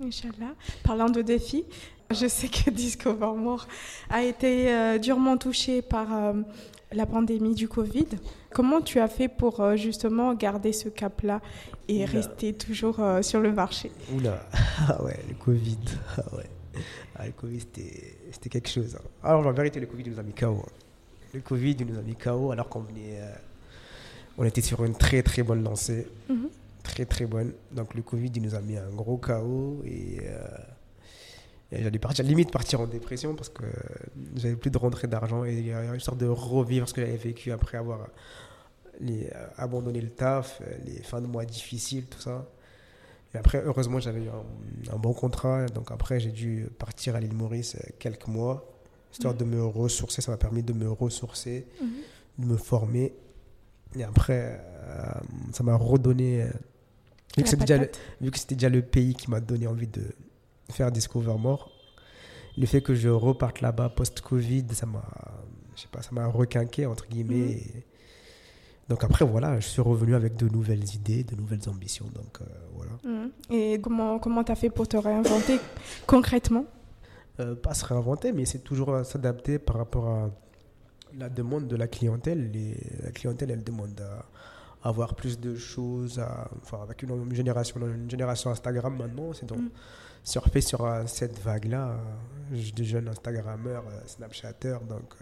Inch'Allah. Parlant de défis, je sais que (laughs) Discovermore a été euh, durement touché par euh, la pandémie du Covid. Comment tu as fait pour justement garder ce cap-là et rester toujours sur le marché? Oula, (laughs) ah ouais, le Covid. Ah ouais. Ah, le Covid, c'était quelque chose. Hein. Alors, en vérité, le Covid nous a mis KO. Hein le Covid nous a mis KO alors qu'on venait, euh, On était sur une très très bonne lancée. Mhm. Très très bonne. Donc le Covid, il nous a mis un gros chaos et, j'allais partir, limite partir en dépression parce que j'avais plus de rentrée d'argent et il y a une sorte de revivre ce que j'avais vécu après avoir les, abandonné le taf, les fins de mois difficiles, tout ça. Et après, heureusement, j'avais eu un, bon contrat. Donc après, j'ai dû partir à l'île Maurice quelques mois, histoire de me ressourcer. Ça m'a permis de me ressourcer, mhm. de me former. Et après, euh, ça m'a redonné. Euh, vu, que c'était déjà, vu que c'était déjà le pays qui m'a donné envie de faire Discover More, le fait que je reparte là-bas post-Covid, ça m'a, je sais pas, ça m'a requinqué entre guillemets. Mhm. Donc après, voilà, je suis revenu avec de nouvelles idées, de nouvelles ambitions. Donc euh, voilà. Mmh. Et comment comment tu as fait pour te réinventer concrètement? Euh, Pas se réinventer, mais c'est toujours s'adapter par rapport à la demande de la clientèle. Les, la clientèle, elle demande à avoir plus de choses, enfin, avec une, génération, une génération Instagram maintenant, c'est donc mmh. surfer sur euh, cette vague-là, de jeunes Instagrammeurs, Snapchatters, donc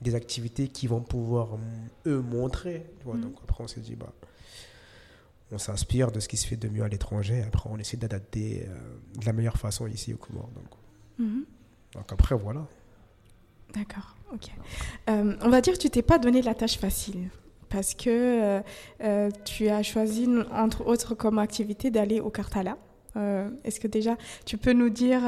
des activités qui vont pouvoir, eux, montrer. Mm. Donc après, on s'est dit, bah, on s'inspire de ce qui se fait de mieux à l'étranger. Après, on essaie d'adapter euh, de la meilleure façon ici au Comores. Donc, mm-hmm. donc après, voilà. D'accord, ok. Euh, on va dire que tu t'es pas donné la tâche facile parce que euh, tu as choisi, entre autres comme activité, d'aller au Cartala. Est-ce que déjà, tu peux nous dire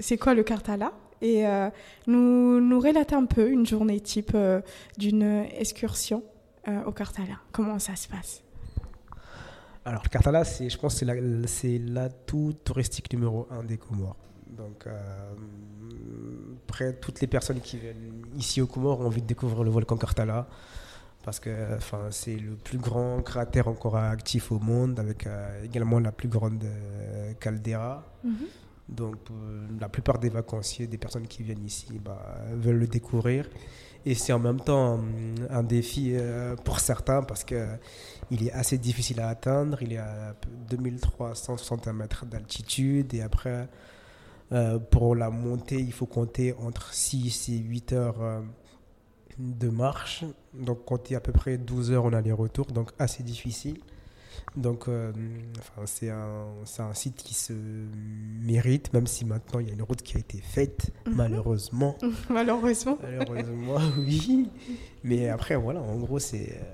c'est quoi le Cartala? Et euh, nous, nous relater un peu une journée type euh, d'une excursion euh, au Cartala. Comment ça se passe? Alors, le Cartala, je pense que c'est l'atout touristique numéro un des Comores. Donc, après, toutes les personnes qui viennent ici aux Comores ont envie de découvrir le volcan Cartala parce que enfin, c'est le plus grand cratère encore actif au monde, avec également la plus grande caldeira. Mm-hmm. Donc, euh, la plupart des vacanciers, des personnes qui viennent ici, bah, veulent le découvrir. Et c'est en même temps un, défi euh, pour certains parce qu'il est assez difficile à atteindre. Il est à 2361 mètres d'altitude. Et après, euh, pour la montée, il faut compter entre 6 et 8 heures de marche. Donc, compter à peu près 12 heures en aller-retour. Donc, assez difficile. Donc, euh, enfin, c'est un, un, site qui se mérite, même si maintenant il y a une route qui a été faite, mhm. malheureusement. (laughs) malheureusement. Malheureusement, (laughs) oui. Mais après, voilà, en gros, c'est. Euh,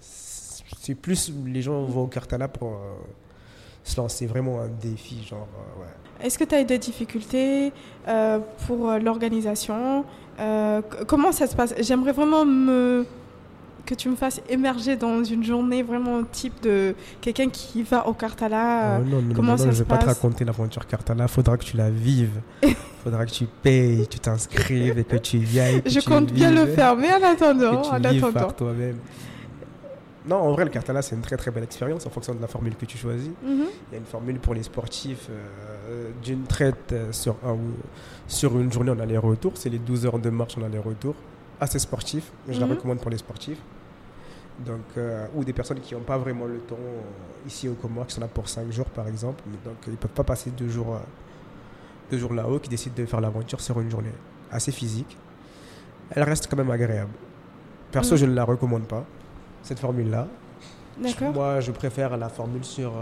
c'est plus. Les gens vont au Cartala pour euh, se lancer vraiment un défi, genre. ouais. Est-ce que tu as eu des difficultés pour l'organisation Comment ça se passe? J'aimerais vraiment me que tu me fasses émerger dans une journée vraiment type de quelqu'un qui va au Cartala. Oh non, comment ça je ne vais pas te raconter l'aventure Cartala. Faudra que tu la vives. (laughs) Faudra que tu payes, tu t'inscrives et que tu viennes. Je compte bien le faire, mais en attendant, que tu en par toi-même. Non, en vrai, le Cartala, c'est une très très belle expérience en fonction de la formule que tu choisis. Mhm. Il y a une formule pour les sportifs euh, d'une traite euh, sur, un, sur une journée en aller-retour. C'est les 12 heures de marche en aller-retour. Assez sportif, mais je la mhm. recommande pour les sportifs donc, euh, ou des personnes qui n'ont pas vraiment le temps ici au Comores, qui sont là pour 5 jours par exemple, donc ils ne peuvent pas passer deux jours, deux jours là-haut, qui décident de faire l'aventure sur une journée assez physique. Elle reste quand même agréable. Perso, mm. je ne la recommande pas, cette formule-là. Moi, je préfère la formule sur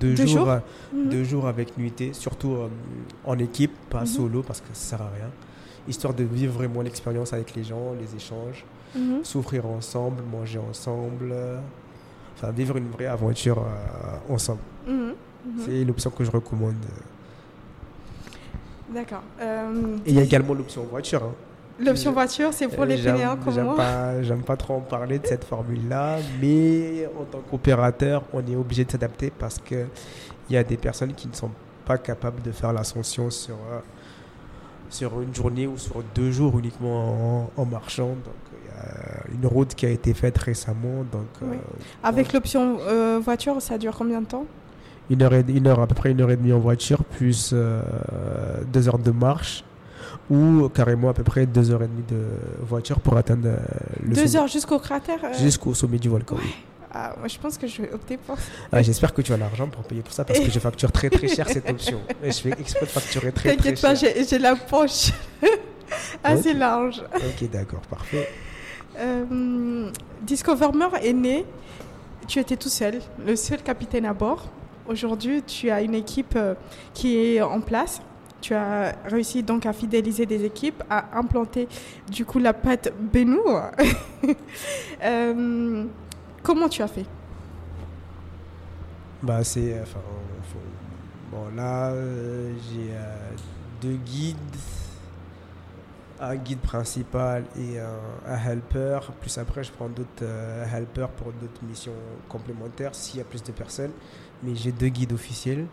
deux, jours, mm. deux jours avec nuitée, surtout en équipe, pas mm-hmm. solo, parce que ça sert à rien. Histoire de vivre vraiment l'expérience avec les gens, les échanges. Mhm. souffrir ensemble, manger ensemble, enfin vivre une vraie aventure euh, ensemble. Mhm. Mhm. C'est l'option que je recommande. D'accord. Euh, Et il y a également l'option voiture. Hein. L'option voiture, c'est pour les fainéants comme moi J'aime pas trop en parler de cette formule-là, mais en tant qu'opérateur, on est obligé de s'adapter parce qu'il y a des personnes qui ne sont pas capables de faire l'ascension sur, euh, sur une journée ou sur deux jours uniquement en, en marchant. Donc, euh, une route qui a été faite récemment. Donc, euh, Avec l'option euh, voiture, ça dure combien de temps? Une heure, et, une heure, à peu près une heure et demie en voiture, plus deux heures de marche, ou carrément à peu près deux heures et demie de voiture pour atteindre le Deux heures jusqu'au cratère Jusqu'au sommet du volcan, ah, moi, je pense que je vais opter pour ça. Ah, J'espère que tu as l'argent pour payer pour ça parce que je facture très très cher cette option. (laughs) Et je fais exprès de facturer très très cher. T'inquiète pas, j'ai la poche (laughs) assez large. Ok, d'accord, parfait. Euh, est né, tu étais tout seul, le seul capitaine à bord. Aujourd'hui, tu as une équipe euh, qui est en place. Tu as réussi donc à fidéliser des équipes, à implanter du coup la pâte Benoît. (laughs) euh, comment tu as fait? Bah c'est, euh, enfin, bon là euh, j'ai deux guides, un guide principal et un, un helper. Plus après je prends d'autres helpers pour d'autres missions complémentaires s'il y a plus de personnes. Mais j'ai deux guides officiels.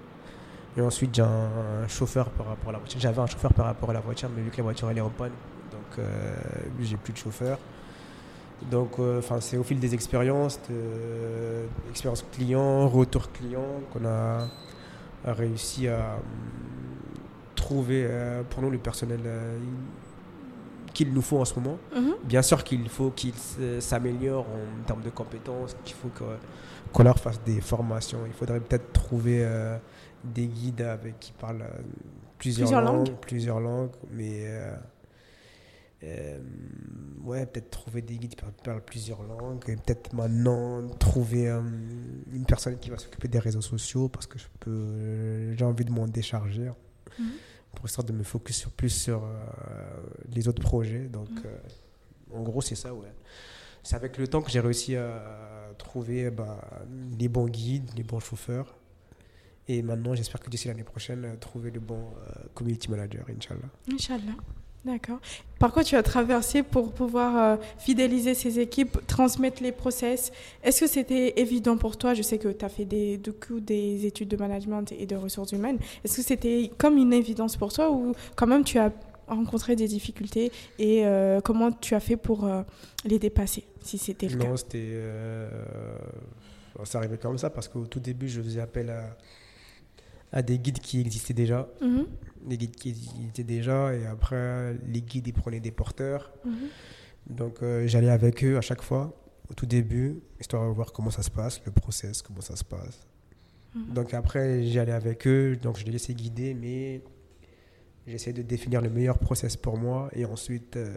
Et ensuite, j'ai un, chauffeur par rapport à la voiture. J'avais un chauffeur par rapport à la voiture, mais vu que la voiture elle est en panne, donc euh, j'ai plus de chauffeur. Donc, enfin, c'est au fil des expériences, de, expérience client, retour client, qu'on a, réussi à trouver euh, pour nous le personnel euh, qu'il nous faut en ce moment. Mhm. Bien sûr qu'il faut qu'ils s'améliorent en termes de compétences, qu'il faut que- qu'on leur fasse des formations. Il faudrait peut-être trouver euh, des guides avec, qui parlent euh, plusieurs, Plusieurs langues, langues. plusieurs langues, mais euh, euh, ouais, peut-être trouver des guides qui parlent, plusieurs langues et peut-être maintenant trouver euh, une personne qui va s'occuper des réseaux sociaux parce que je peux, j'ai envie de m'en décharger Mhm. Pour histoire de me focus sur, plus sur euh, les autres projets. Donc, Mhm. euh, en gros, c'est ça, ouais. C'est avec le temps que j'ai réussi à trouver bah, les bons guides, les bons chauffeurs. Et maintenant, j'espère que d'ici l'année prochaine, euh, trouver le bon community manager, Inch'Allah. Inch'Allah. D'accord. Par quoi tu as traversé pour pouvoir euh, fidéliser ces équipes, transmettre les process? Est-ce que c'était évident pour toi? Je sais que tu as fait des, du coup, des études de management et de ressources humaines. Est-ce que c'était comme une évidence pour toi ou quand même tu as rencontré des difficultés et euh, comment tu as fait pour euh, les dépasser, si c'était le cas? Non, c'était. c'est arrivé comme ça parce qu'au tout début, je faisais appel à, à des guides qui existaient déjà. Mhm, Des guides qui existaient déjà. Et après, les guides, ils prenaient des porteurs. mhm, Donc euh, j'allais avec eux à chaque fois, au tout début, histoire de voir comment ça se passe, le process, comment ça se passe. Mhm. Donc après, j'allais avec eux, donc je les laissais guider, mais j'essayais de définir le meilleur process pour moi. Et ensuite, euh,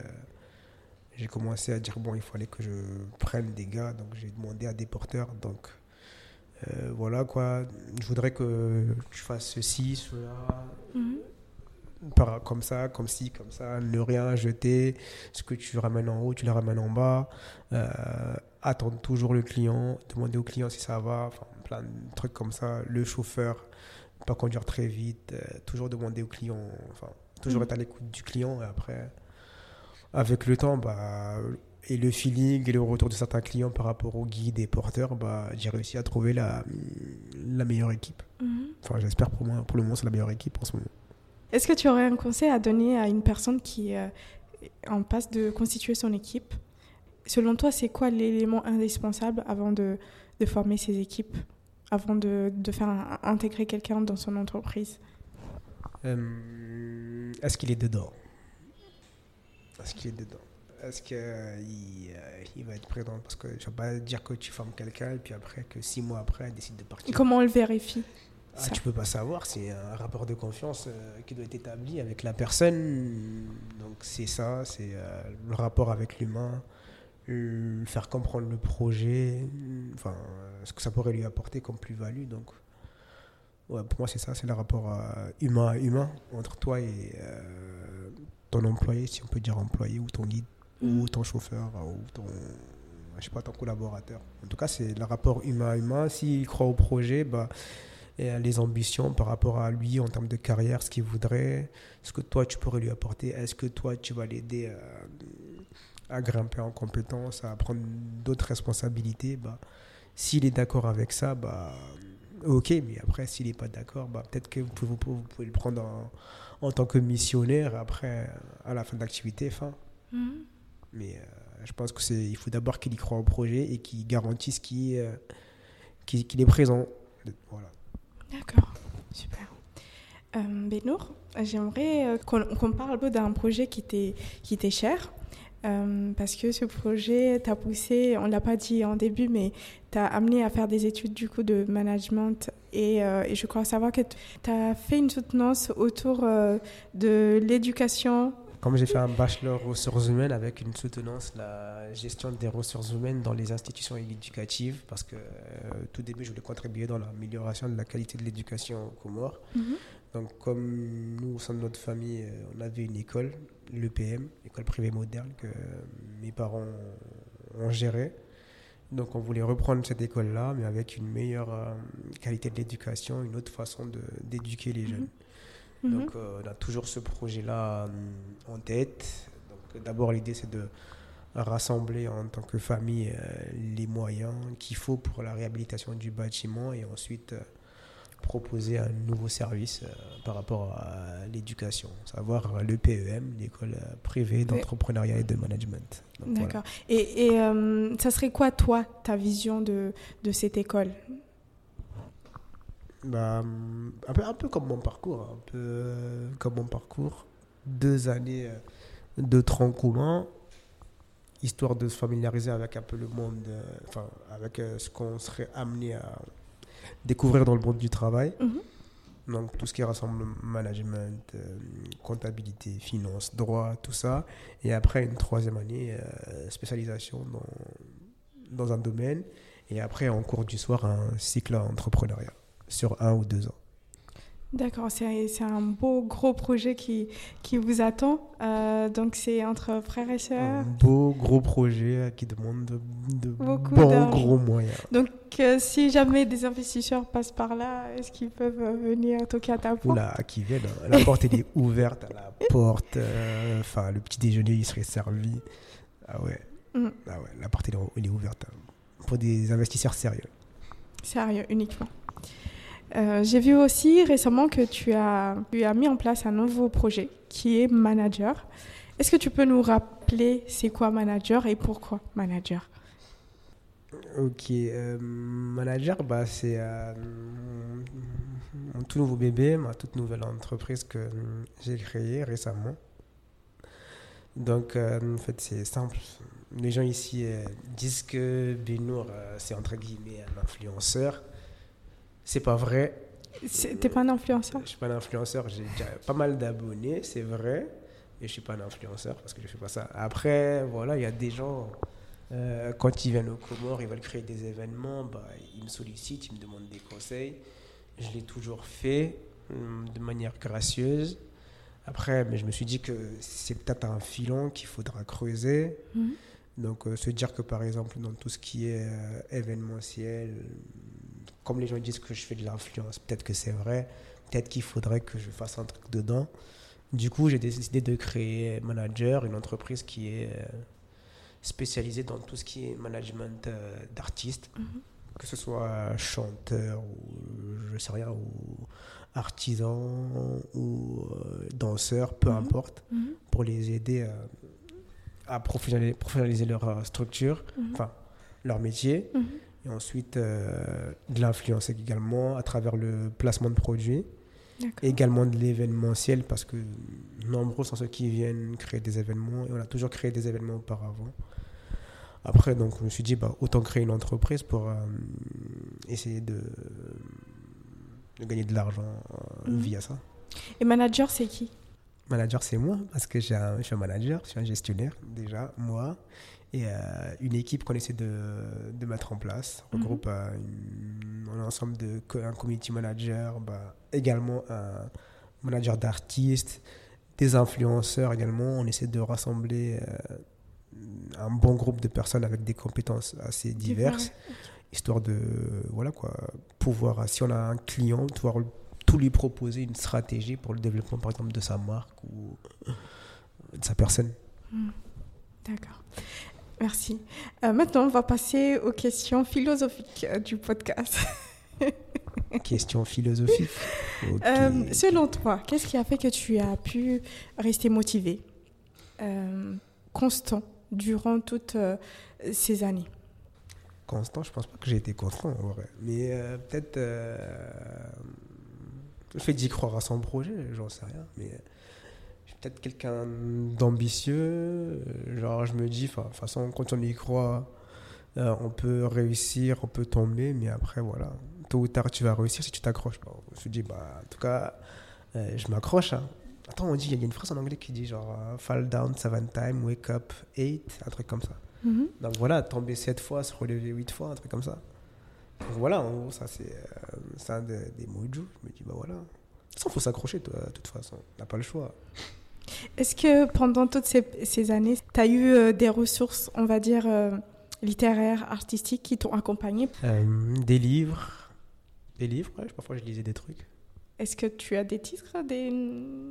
j'ai commencé à dire, bon, il fallait que je prenne des gars, donc j'ai demandé à des porteurs. Donc euh, voilà quoi, je voudrais que tu fasses ceci, cela, mhm. comme ça, comme ci, comme ça, ne rien jeter. Ce que tu ramènes en haut, tu le ramènes en bas. Euh, attendre toujours le client, demander au client si ça va, enfin plein de trucs comme ça. Le chauffeur, pas conduire très vite, euh, toujours demander au client, enfin toujours Mhm. être à l'écoute du client et après, avec le temps, bah, et le feeling et le retour de certains clients par rapport au guide et porteurs, bah, j'ai réussi à trouver la, la meilleure équipe. Mhm. Enfin, j'espère pour moi, pour le moment, c'est la meilleure équipe en ce moment. Est-ce que tu aurais un conseil à donner à une personne qui euh, est en passe de constituer son équipe? Selon toi, c'est quoi l'élément indispensable avant de, de former ses équipes, avant de, de faire un- intégrer quelqu'un dans son entreprise? Euh, Est-ce qu'il est dedans? Est-ce qu'il est dedans? Est-ce qu'il il va être présent? Parce que je ne vais pas dire que tu formes quelqu'un et puis après que six mois après, elle décide de partir. Comment on le vérifie Ah, ça? tu peux pas savoir, c'est un rapport de confiance euh, qui doit être établi avec la personne. Donc c'est ça, c'est euh, le rapport avec l'humain, euh, faire comprendre le projet, euh, enfin euh, ce que ça pourrait lui apporter comme plus-value. Donc ouais, pour moi c'est ça, c'est le rapport euh, humain à humain entre toi et euh, ton employé, si on peut dire employé, ou ton guide. Ou ton chauffeur, ou ton je sais pas ton collaborateur. En tout cas c'est le rapport humain humain. S'il croit au projet, bah euh, les ambitions par rapport à lui en termes de carrière, ce qu'il voudrait, ce que toi tu pourrais lui apporter, est-ce que toi tu vas l'aider euh, à grimper en compétences, à prendre d'autres responsabilités, bah, s'il est d'accord avec ça, bah, ok, mais après s'il n'est pas d'accord, bah, peut-être que vous pouvez, vous pouvez le prendre en, en tant que missionnaire après, à la fin de l'activité, fin. Mhm. Mais euh, je pense que c'est, il faut d'abord qu'il y croit au projet et qu'il garantisse qu'il, euh, qu'il- qu'il est présent. D'accord, super. Euh, Benour, j'aimerais euh, qu'on parle un peu d'un projet qui t'est cher. Parce que ce projet t'a poussé, on ne l'a pas dit en début, mais t'a amené à faire des études du coup de management. Et, je crois savoir que tu as fait une soutenance autour de l'éducation comme j'ai fait un bachelor ressources humaines avec une soutenance, la gestion des ressources humaines dans les institutions éducatives, parce que tout début, je voulais contribuer dans l'amélioration de la qualité de l'éducation aux Comores. Mhm. Donc, comme nous, au sein de notre famille, on avait une école, l'EPM, école privée moderne, que mes parents ont gérée. Donc on voulait reprendre cette école-là, mais avec une meilleure euh, qualité de l'éducation, une autre façon d'éduquer les jeunes. Mhm. Donc mhm. euh, on a toujours ce projet-là euh, en tête. D'abord l'idée c'est de rassembler en tant que famille les moyens qu'il faut pour la réhabilitation du bâtiment et ensuite proposer un nouveau service euh, par rapport à l'éducation, savoir l'EPEM, l'école privée d'entrepreneuriat et de management. D'accord. Et, et euh, ça serait quoi, toi, ta vision de, de cette école? Bah, un, peu, un peu comme mon parcours, un peu comme mon parcours. Deux années euh, de tronc commun, histoire de se familiariser avec un peu le monde, enfin, avec ce qu'on serait amené à découvrir dans le monde du travail. Mhm. Donc tout ce qui rassemble management, euh, comptabilité, finance, droit, tout ça. Et après une troisième année, euh, spécialisation dans, dans un domaine. Et après en cours du soir, un cycle entrepreneuriat sur un ou deux ans. D'accord, c'est un beau gros projet qui, qui vous attend. Euh, donc c'est entre frères et sœurs. Un beau gros projet qui demande de, de bons gros moyens. Donc euh, si jamais des investisseurs passent par là, est-ce qu'ils peuvent venir toquer à ta porte? Oula, qui viennent. Hein. La porte est (laughs) ouverte à la porte. Euh, enfin, le petit déjeuner il serait servi. Ah ouais. Mm. Ah ouais, la porte est, est ouverte hein. pour des investisseurs sérieux. Sérieux uniquement. Euh, j'ai vu aussi récemment que tu as, mis en place un nouveau projet qui est Manager. Est-ce que tu peux nous rappeler c'est quoi Manager et pourquoi Manager? Ok, euh, Manager, bah, c'est euh, mon tout nouveau bébé, ma toute nouvelle entreprise que j'ai créée récemment. Donc, en fait, c'est simple. Les gens ici disent que Benour, c'est entre guillemets un influenceur. C'est pas vrai. T'es pas un influenceur? Je suis pas un influenceur. J'ai pas mal d'abonnés, c'est vrai. Mais je suis pas un influenceur parce que je fais pas ça. Après, voilà, il y a des gens, euh, quand ils viennent au Comores, ils veulent créer des événements, bah, ils me sollicitent, ils me demandent des conseils. Je l'ai toujours fait hum, de manière gracieuse. Après, mais je me suis dit que c'est peut-être un filon qu'il faudra creuser. Mhm. Donc, euh, se dire que par exemple, dans tout ce qui est euh, événementiel, comme les gens disent que je fais de l'influence, peut-être que c'est vrai, peut-être qu'il faudrait que je fasse un truc dedans. Du coup, j'ai décidé de créer Manager, une entreprise qui est euh, spécialisée dans tout ce qui est management euh, d'artistes, mhm. que ce soit chanteur ou je sais rien, ou artisan ou euh, danseur, peu mhm. importe, mhm. pour les aider à professionnaliser, leur structure, enfin leur métier et ensuite euh, de l'influence également à travers le placement de produits. Également de l'événementiel parce que nombreux sont ceux qui viennent créer des événements et on a toujours créé des événements auparavant. Après, donc, je me suis dit, bah, autant créer une entreprise pour euh, essayer de, de, gagner de l'argent euh, mhm. via ça. Et manager, c'est qui? Manager, c'est moi, parce que je suis un manager, je suis un gestionnaire déjà, moi et euh, une équipe qu'on essaie de, de, mettre en place. On mhm. regroupe euh, un ensemble de un community manager, bah, également un manager d'artistes, des influenceurs également. On essaie de rassembler euh, un bon groupe de personnes avec des compétences assez diverses, histoire de voilà quoi, pouvoir si on a un client, pouvoir tout lui proposer une stratégie pour le développement par exemple de sa marque ou de sa personne. Hmm. D'accord. Merci. Euh, maintenant, on va passer aux questions philosophiques euh, du podcast. (laughs) questions philosophiques. Euh, selon toi, qu'est-ce qui a fait que tu as pu rester motivé, constant, durant toutes ces années? Constant, je pense pas que j'ai été constant en vrai. Mais peut-être le fait d'y croire à son projet, j'en sais rien. Mais peut-être quelqu'un d'ambitieux. Euh, genre, je me dis, de toute façon, quand on y croit, euh, on peut réussir, on peut tomber, mais après, voilà, tôt ou tard, tu vas réussir si tu t'accroches. Je me suis dit, bah, en tout cas, euh, je m'accroche. Hein. Attends, on dit, il y a une phrase en anglais qui dit genre fall down seven times, wake up eight, un truc comme ça. Mhm. Donc voilà, tomber sept fois, se relever huit fois, un truc comme ça. Donc voilà, en gros, ça c'est euh, c'est un des, des mots de. Je me dis, bah voilà. Façon, faut s'accrocher, de toute façon. On n'a pas le choix. Est-ce que pendant toutes ces, ces années, tu as eu euh, des ressources, on va dire, euh, littéraires, artistiques qui t'ont accompagné? Euh, des livres. Des livres, ouais, parfois je lisais des trucs. Est-ce que tu as des titres des...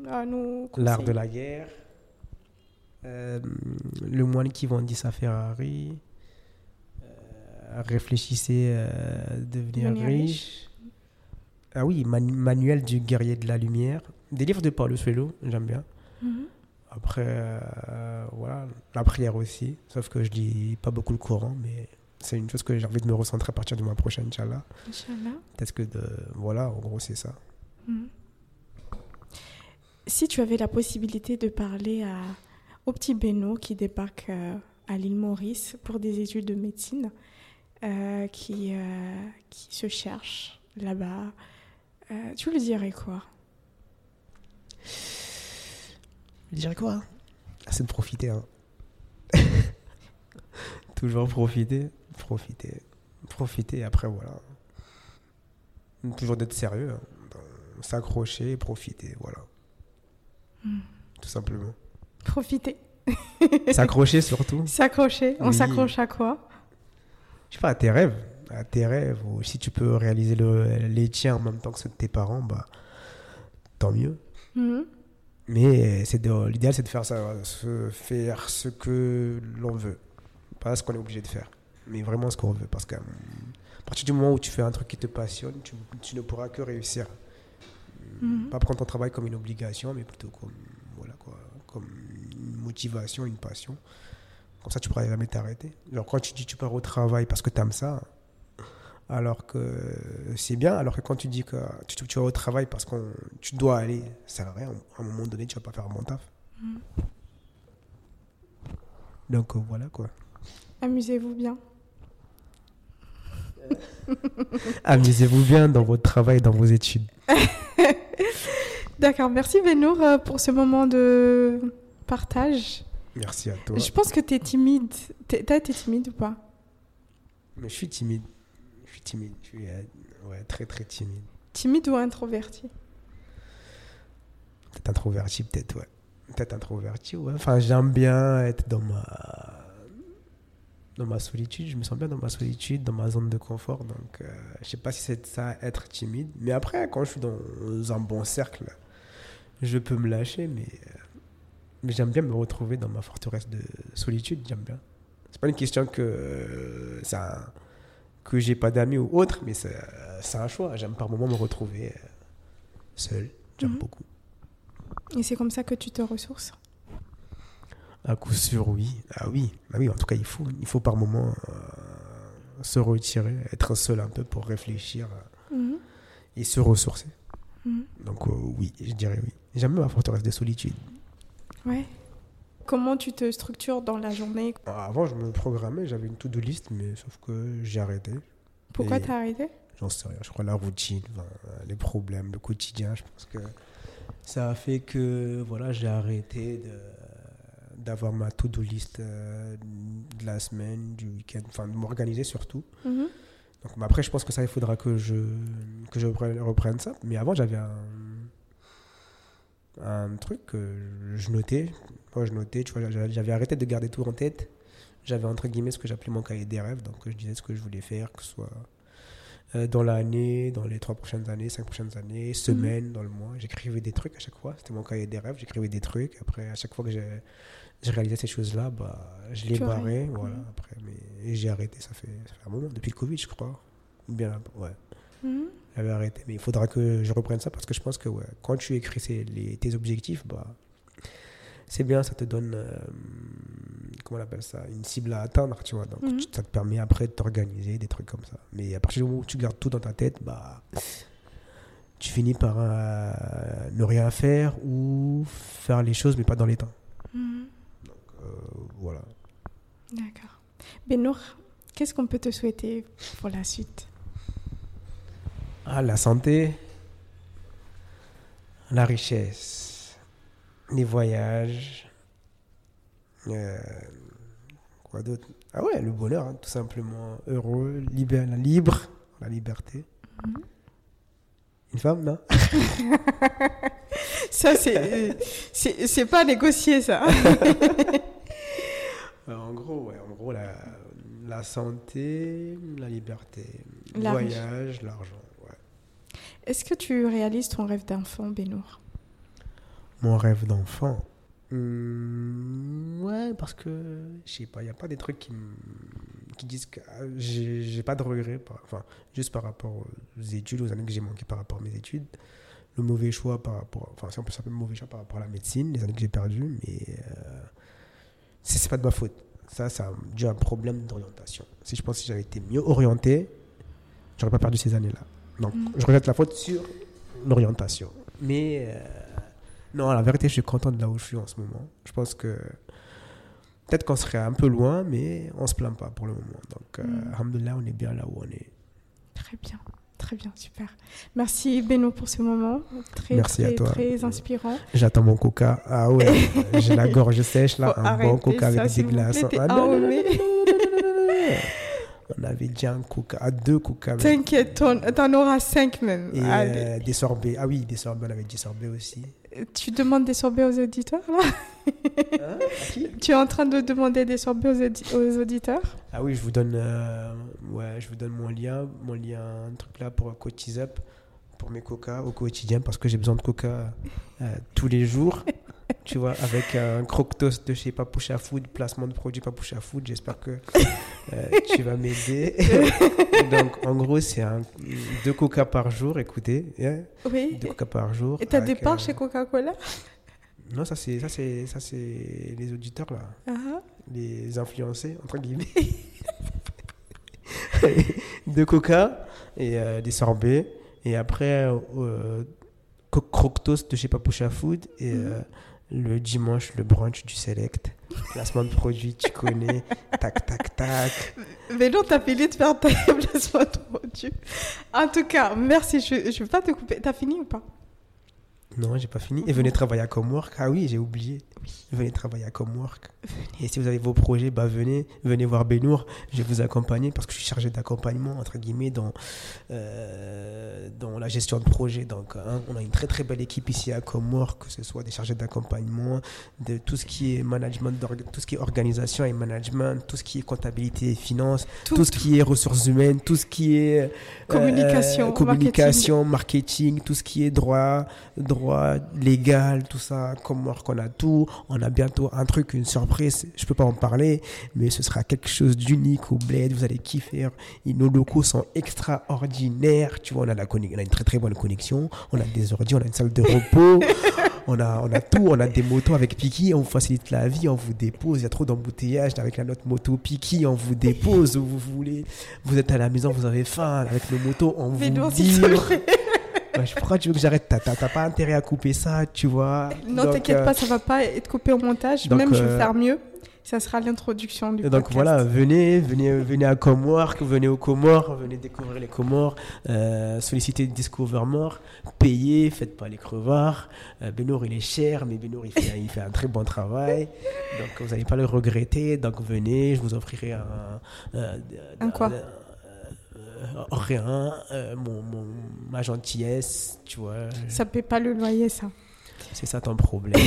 à nous L'art de la guerre. Euh, le moine qui vendit sa Ferrari. Euh, réfléchissez à devenir Devenir riche. Ah oui, Man- Manuel du guerrier de la lumière. Des livres de Paulo Coelho, j'aime bien. Mhm. Après, euh, voilà, la prière aussi. Sauf que je lis pas beaucoup le Coran, mais c'est une chose que j'ai envie de me recentrer à partir du mois prochain, Inch'Allah. Inch'Allah. Peut-être que, de, voilà, en gros, c'est ça. Mhm. Si tu avais la possibilité de parler à, au petit Beno qui débarque euh, à l'île Maurice pour des études de médecine, euh, qui, euh, qui se cherche là-bas, euh, tu lui dirais quoi? Je dirais quoi? Ah, C'est de profiter. hein. (laughs) Toujours profiter, profiter, profiter. Après, voilà. Toujours d'être sérieux. hein. S'accrocher, profiter, voilà. Hmm. Tout simplement. Profiter, S'accrocher surtout. s'accrocher. On Oui. s'accroche à quoi? Je sais pas, à tes rêves. À tes rêves. Ou si tu peux réaliser le- les tiens en même temps que ceux de tes parents, bah, tant mieux. Mhm. Mais c'est l'idéal, c'est de faire ça, se faire ce que l'on veut, pas ce qu'on est obligé de faire, mais vraiment ce qu'on veut. Parce qu'à partir du moment où tu fais un truc qui te passionne, tu, tu ne pourras que réussir. Mhm. Pas prendre ton travail comme une obligation, mais plutôt comme voilà quoi, comme une motivation, une passion. Comme ça, tu pourras jamais t'arrêter. Genre quand tu dis tu pars au travail parce que tu aimes ça, alors que c'est bien. Alors que quand tu dis que tu, tu vas au travail parce que tu dois aller, ça sert à rien. À un moment donné, tu vas pas faire mon taf. Mhm. Donc euh, voilà quoi. Amusez-vous bien. (laughs) Amusez-vous bien dans votre travail, dans vos études. (laughs) D'accord, merci Benour euh, pour ce moment de partage. Merci à toi. Je pense que tu es timide. T'es- T'as été timide ou pas? Mais je suis timide. Timide. Je suis ouais, très très timide. Timide ou introverti? Peut-être introverti, peut-être, ouais. Peut-être introverti, ouais. Enfin, j'aime bien être dans ma... dans ma solitude. Je me sens bien dans ma solitude, dans ma zone de confort. Donc, euh, je sais pas si c'est ça, être timide. Mais après, quand je suis dans un bon cercle, je peux me lâcher. Mais, euh, mais j'aime bien me retrouver dans ma forteresse de solitude. J'aime bien. C'est pas une question que, euh, ça, que j'ai pas d'amis ou autre, mais c'est c'est un choix. J'aime par moments me retrouver euh, seul. J'aime Mhm. beaucoup. Et c'est comme ça que tu te ressources? À coup sûr, oui. Ah oui, ah oui en tout cas, il faut, il faut par moment euh, se retirer, être seul un peu pour réfléchir Mhm. et se ressourcer. Mhm. Donc euh, oui, je dirais oui. J'aime bien ma forteresse de solitude. Ouais. Comment tu te structures dans la journée Avant, je me programmais, j'avais une to-do list, mais sauf que j'ai arrêté. Pourquoi t'as arrêté? J'en sais rien. Je crois la routine, enfin, les problèmes, le quotidien. Je pense que ça a fait que voilà, j'ai arrêté d'avoir ma to-do list euh, de la semaine, du week-end, enfin de m'organiser surtout. Donc mais après, je pense que ça, il faudra que je que je reprenne ça. Mais avant, j'avais un un truc que je notais. Moi, je notais. Tu vois, j'avais arrêté de garder tout en tête. J'avais entre guillemets ce que j'appelais mon cahier des rêves. Donc je disais ce que je voulais faire, que ce soit euh, dans l'année, dans les trois prochaines années, cinq prochaines années, semaines, dans le mois. J'écrivais des trucs à chaque fois. C'était mon cahier des rêves. J'écrivais des trucs. Après, à chaque fois que j'ai réalisé ces choses-là, bah, je les barrais. Voilà, Mhm. après, mais j'ai arrêté. Ça fait, ça fait un moment, depuis le Covid, je crois. Bien, ouais. Mhm. J'avais arrêté. Mais il faudra que je reprenne ça parce que je pense que ouais, quand tu écris ces- les, tes objectifs, bah, c'est bien, ça te donne, euh, comment on appelle ça, une cible à atteindre, tu vois. Donc Mhm. ça te permet après de t'organiser, des trucs comme ça. Mais à partir du moment où tu gardes tout dans ta tête, bah, tu finis par euh, ne rien faire ou faire les choses mais pas dans les temps. Mhm. Euh, voilà. D'accord. Benour, qu'est-ce qu'on peut te souhaiter pour la suite? Ah, la santé, la richesse les voyages. Euh, quoi d'autre? Ah ouais, le bonheur, hein, tout simplement. Heureux, libre, libre la liberté. Mhm. Une femme, non? (laughs) Ça, c'est, c'est, pas négocié, ça. (laughs) en gros, ouais, en gros, la, la santé, la liberté, le voyage, l'argent. Est-ce que tu réalises ton rêve d'enfant, Benoît? Mon rêve d'enfant? Hmm, Ouais, parce que, je sais pas, il n'y a pas des trucs qui, disent que ah, j'ai pas de regrets, juste par rapport aux études, aux années que j'ai manquées par rapport à mes études. Le mauvais choix par rapport, enfin, mauvais choix par rapport à la médecine, les années que j'ai perdues, mais euh, c'est pas de ma faute. Ça, ça a dû un problème d'orientation. Si je pense que j'avais été mieux orienté, j'aurais pas perdu ces années-là. Donc, mm. je regrette la faute sur l'orientation. Mais euh, non, la vérité, je suis content de là où je suis en ce moment. Je pense que peut-être qu'on serait un peu loin, mais on se plaint pas pour le moment. Donc, euh, mm. on est bien là où on est. Très bien. Très bien, super. Merci Beno pour ce moment. Très, Merci très, à toi. Très inspirant. J'attends mon coca. Ah ouais, j'ai la gorge sèche là. un bon coca avec des glaces. Ah, on avait déjà un coca, à deux coca. T'inquiète, t'en auras cinq même. Et euh, des sorbets. Ah oui, des sorbets, on avait des sorbets aussi. Tu demandes des sorbets aux auditeurs là? Hein? (laughs) Tu es en train de demander des sorbets aux, auditeurs? Ah oui, je vous donne, euh, ouais, je vous donne mon lien, mon lien, un truc là pour Up pour mes coca au quotidien parce que j'ai besoin de coca euh, tous les jours. (laughs) tu vois, avec un croctos de chez Papoucha Food, placement de produits Papoucha Food. J'espère que euh, tu vas m'aider. (laughs) Donc, en gros, c'est un, deux coca par jour, écoutez. Hein. oui. Deux coca par jour. Et tu as des parts chez Coca-Cola? Non, ça, c'est, ça, c'est, ça, c'est les auditeurs, là. Uh-huh. Les influencés, entre guillemets. (laughs) deux coca et euh, des sorbets. Et après, euh, Croctos de chez Papoucha Food. Et euh, le dimanche, le brunch du Select. Placement de produits, tu connais. (laughs) tac, tac, tac. Mais non, t'as fini de faire ta (laughs) placement de produits. En tout cas, merci. Je ne vais pas te couper. T'as fini ou pas? Non, j'ai pas fini. Et venez travailler à Comwork. Ah oui, j'ai oublié. Venez travailler à Comwork. Et si vous avez vos projets, bah venez, venez voir Benour. Je vais vous accompagner parce que je suis chargé d'accompagnement entre guillemets dans euh, dans la gestion de projet. Donc, hein, on a une très très belle équipe ici à Comwork, que ce soit des chargés d'accompagnement, de tout ce qui est management, tout ce qui est organisation et management, tout ce qui est comptabilité et finance, tout, ce qui est ressources humaines, tout ce qui est euh, communication, communication, marketing. tout ce qui est droit, droit légal, tout ça, comme moi qu'on a tout. On a bientôt un truc, une surprise, je peux pas en parler, mais ce sera quelque chose d'unique au bled, vous allez kiffer. nos locaux sont extraordinaires, tu vois, on a, la on a une très très bonne connexion, on a des ordi, on a une salle de repos, (laughs) on a, on a tout, on a des motos avec Piki, on vous facilite la vie, on vous dépose, il y a trop d'embouteillages avec la note moto Piki, on vous dépose où vous voulez, vous êtes à la maison, vous avez faim, avec nos motos, on vous dit pourquoi tu veux que j'arrête? T'as pas intérêt à couper ça, tu vois? Non, t'inquiète pas, euh, ça va pas être coupé au montage. Même, je vais euh, faire mieux. Ça sera l'introduction du Donc voilà, venez, venez, venez à Comwork, venez aux Comores, venez découvrir les Comores, euh, sollicitez Discovermore, payez, faites pas les crevards. Euh, Benour il est cher, mais Benour il fait, il fait un très bon travail, donc vous n'allez pas le regretter. Donc venez, je vous offrirai un. un quoi? Rien, euh, mon, ma gentillesse, tu vois. Ça paie pas le loyer, ça. C'est ça ton problème.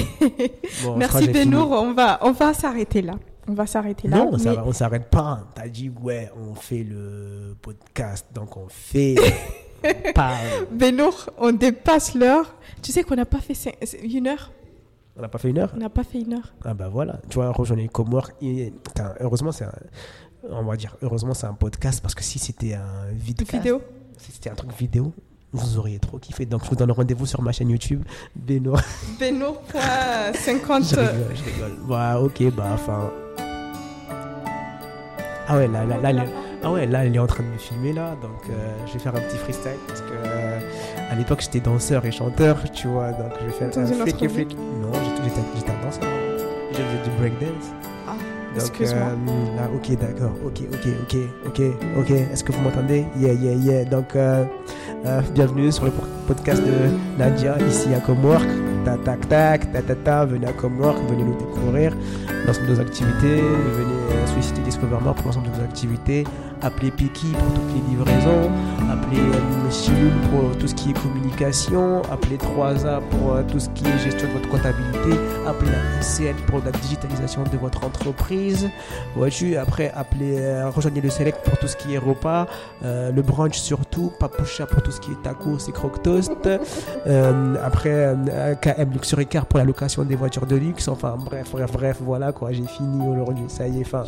(laughs) Merci Benour, on va, on va s'arrêter là. On va s'arrêter là. Non, mais... on s'arrête pas. T'as dit, ouais, on fait le podcast, donc on fait. (laughs) Benour, on dépasse l'heure. Tu sais qu'on n'a pas fait une heure On n'a pas fait une heure? On n'a pas fait une heure. Ah bah voilà, tu vois, rejoindre les Heureusement, c'est un on va dire, heureusement, c'est un podcast parce que si c'était un vidéo, si c'était un truc vidéo, vous auriez trop kiffé. Donc, je vous donne rendez-vous sur ma chaîne YouTube, Beno. (laughs) Beno.50. je rigole, je rigole. Ouais, ok, bah, enfin. Ah ouais, là, là, là, ah ouais, là, elle est en train de me filmer, là. Donc, euh, je vais faire un petit freestyle parce que euh, à l'époque, j'étais danseur et chanteur, tu vois. Donc, je vais faire un et flic. Non, j'étais un danseur. Je faisais du breakdance. Excuse-moi. Euh, ok, d'accord. Ok, ok, ok, ok, ok. Est-ce que vous m'entendez? Yeah, yeah, yeah. Donc, euh, euh, bienvenue sur le podcast de Nadia, ici à Comwork. tac, tac, tac, ta, ta, ta, venez à Comwork, venez nous découvrir l'ensemble de nos activités, venez solliciter Discover More pour l'ensemble de nos activités, appelez Piki pour toutes les livraisons, appelez Chilou pour tout ce qui est communication, appelez 3A pour euh, tout ce qui est gestion de votre comptabilité, appelez SCN pour la digitalisation de votre entreprise, voici après appelez, euh, rejoignez le Select pour tout ce qui est repas, euh, le brunch surtout, Papoucha pour tout ce qui est tacos et croque toast, après KM Luxury Car pour la location des voitures de luxe, enfin bref, bref, bref, voilà quoi, j'ai fini aujourd'hui, ça y est, fin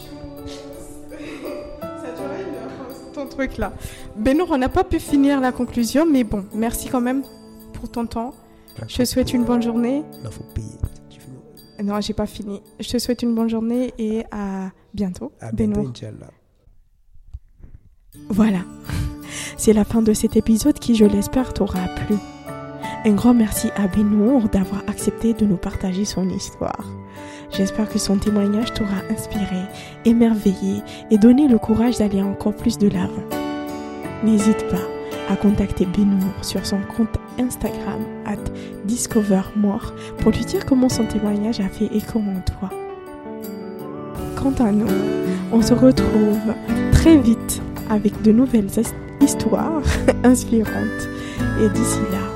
truc là. Benoît, on n'a pas pu finir la conclusion, mais bon, merci quand même pour ton temps. Je te souhaite une bonne journée. Non, faut payer. Non, j'ai pas fini. Je te souhaite une bonne journée et à bientôt. À bientôt, Voilà. C'est la fin de cet épisode qui, je l'espère, t'aura plu. Un grand merci à Benoît d'avoir accepté de nous partager son histoire. J'espère que son témoignage t'aura inspiré, émerveillé et donné le courage d'aller encore plus de l'avant. N'hésite pas à contacter Benour sur son compte Instagram at discovermore pour lui dire comment son témoignage a fait écho en toi. Quant à nous, on se retrouve très vite avec de nouvelles histoires (laughs) inspirantes. Et d'ici là,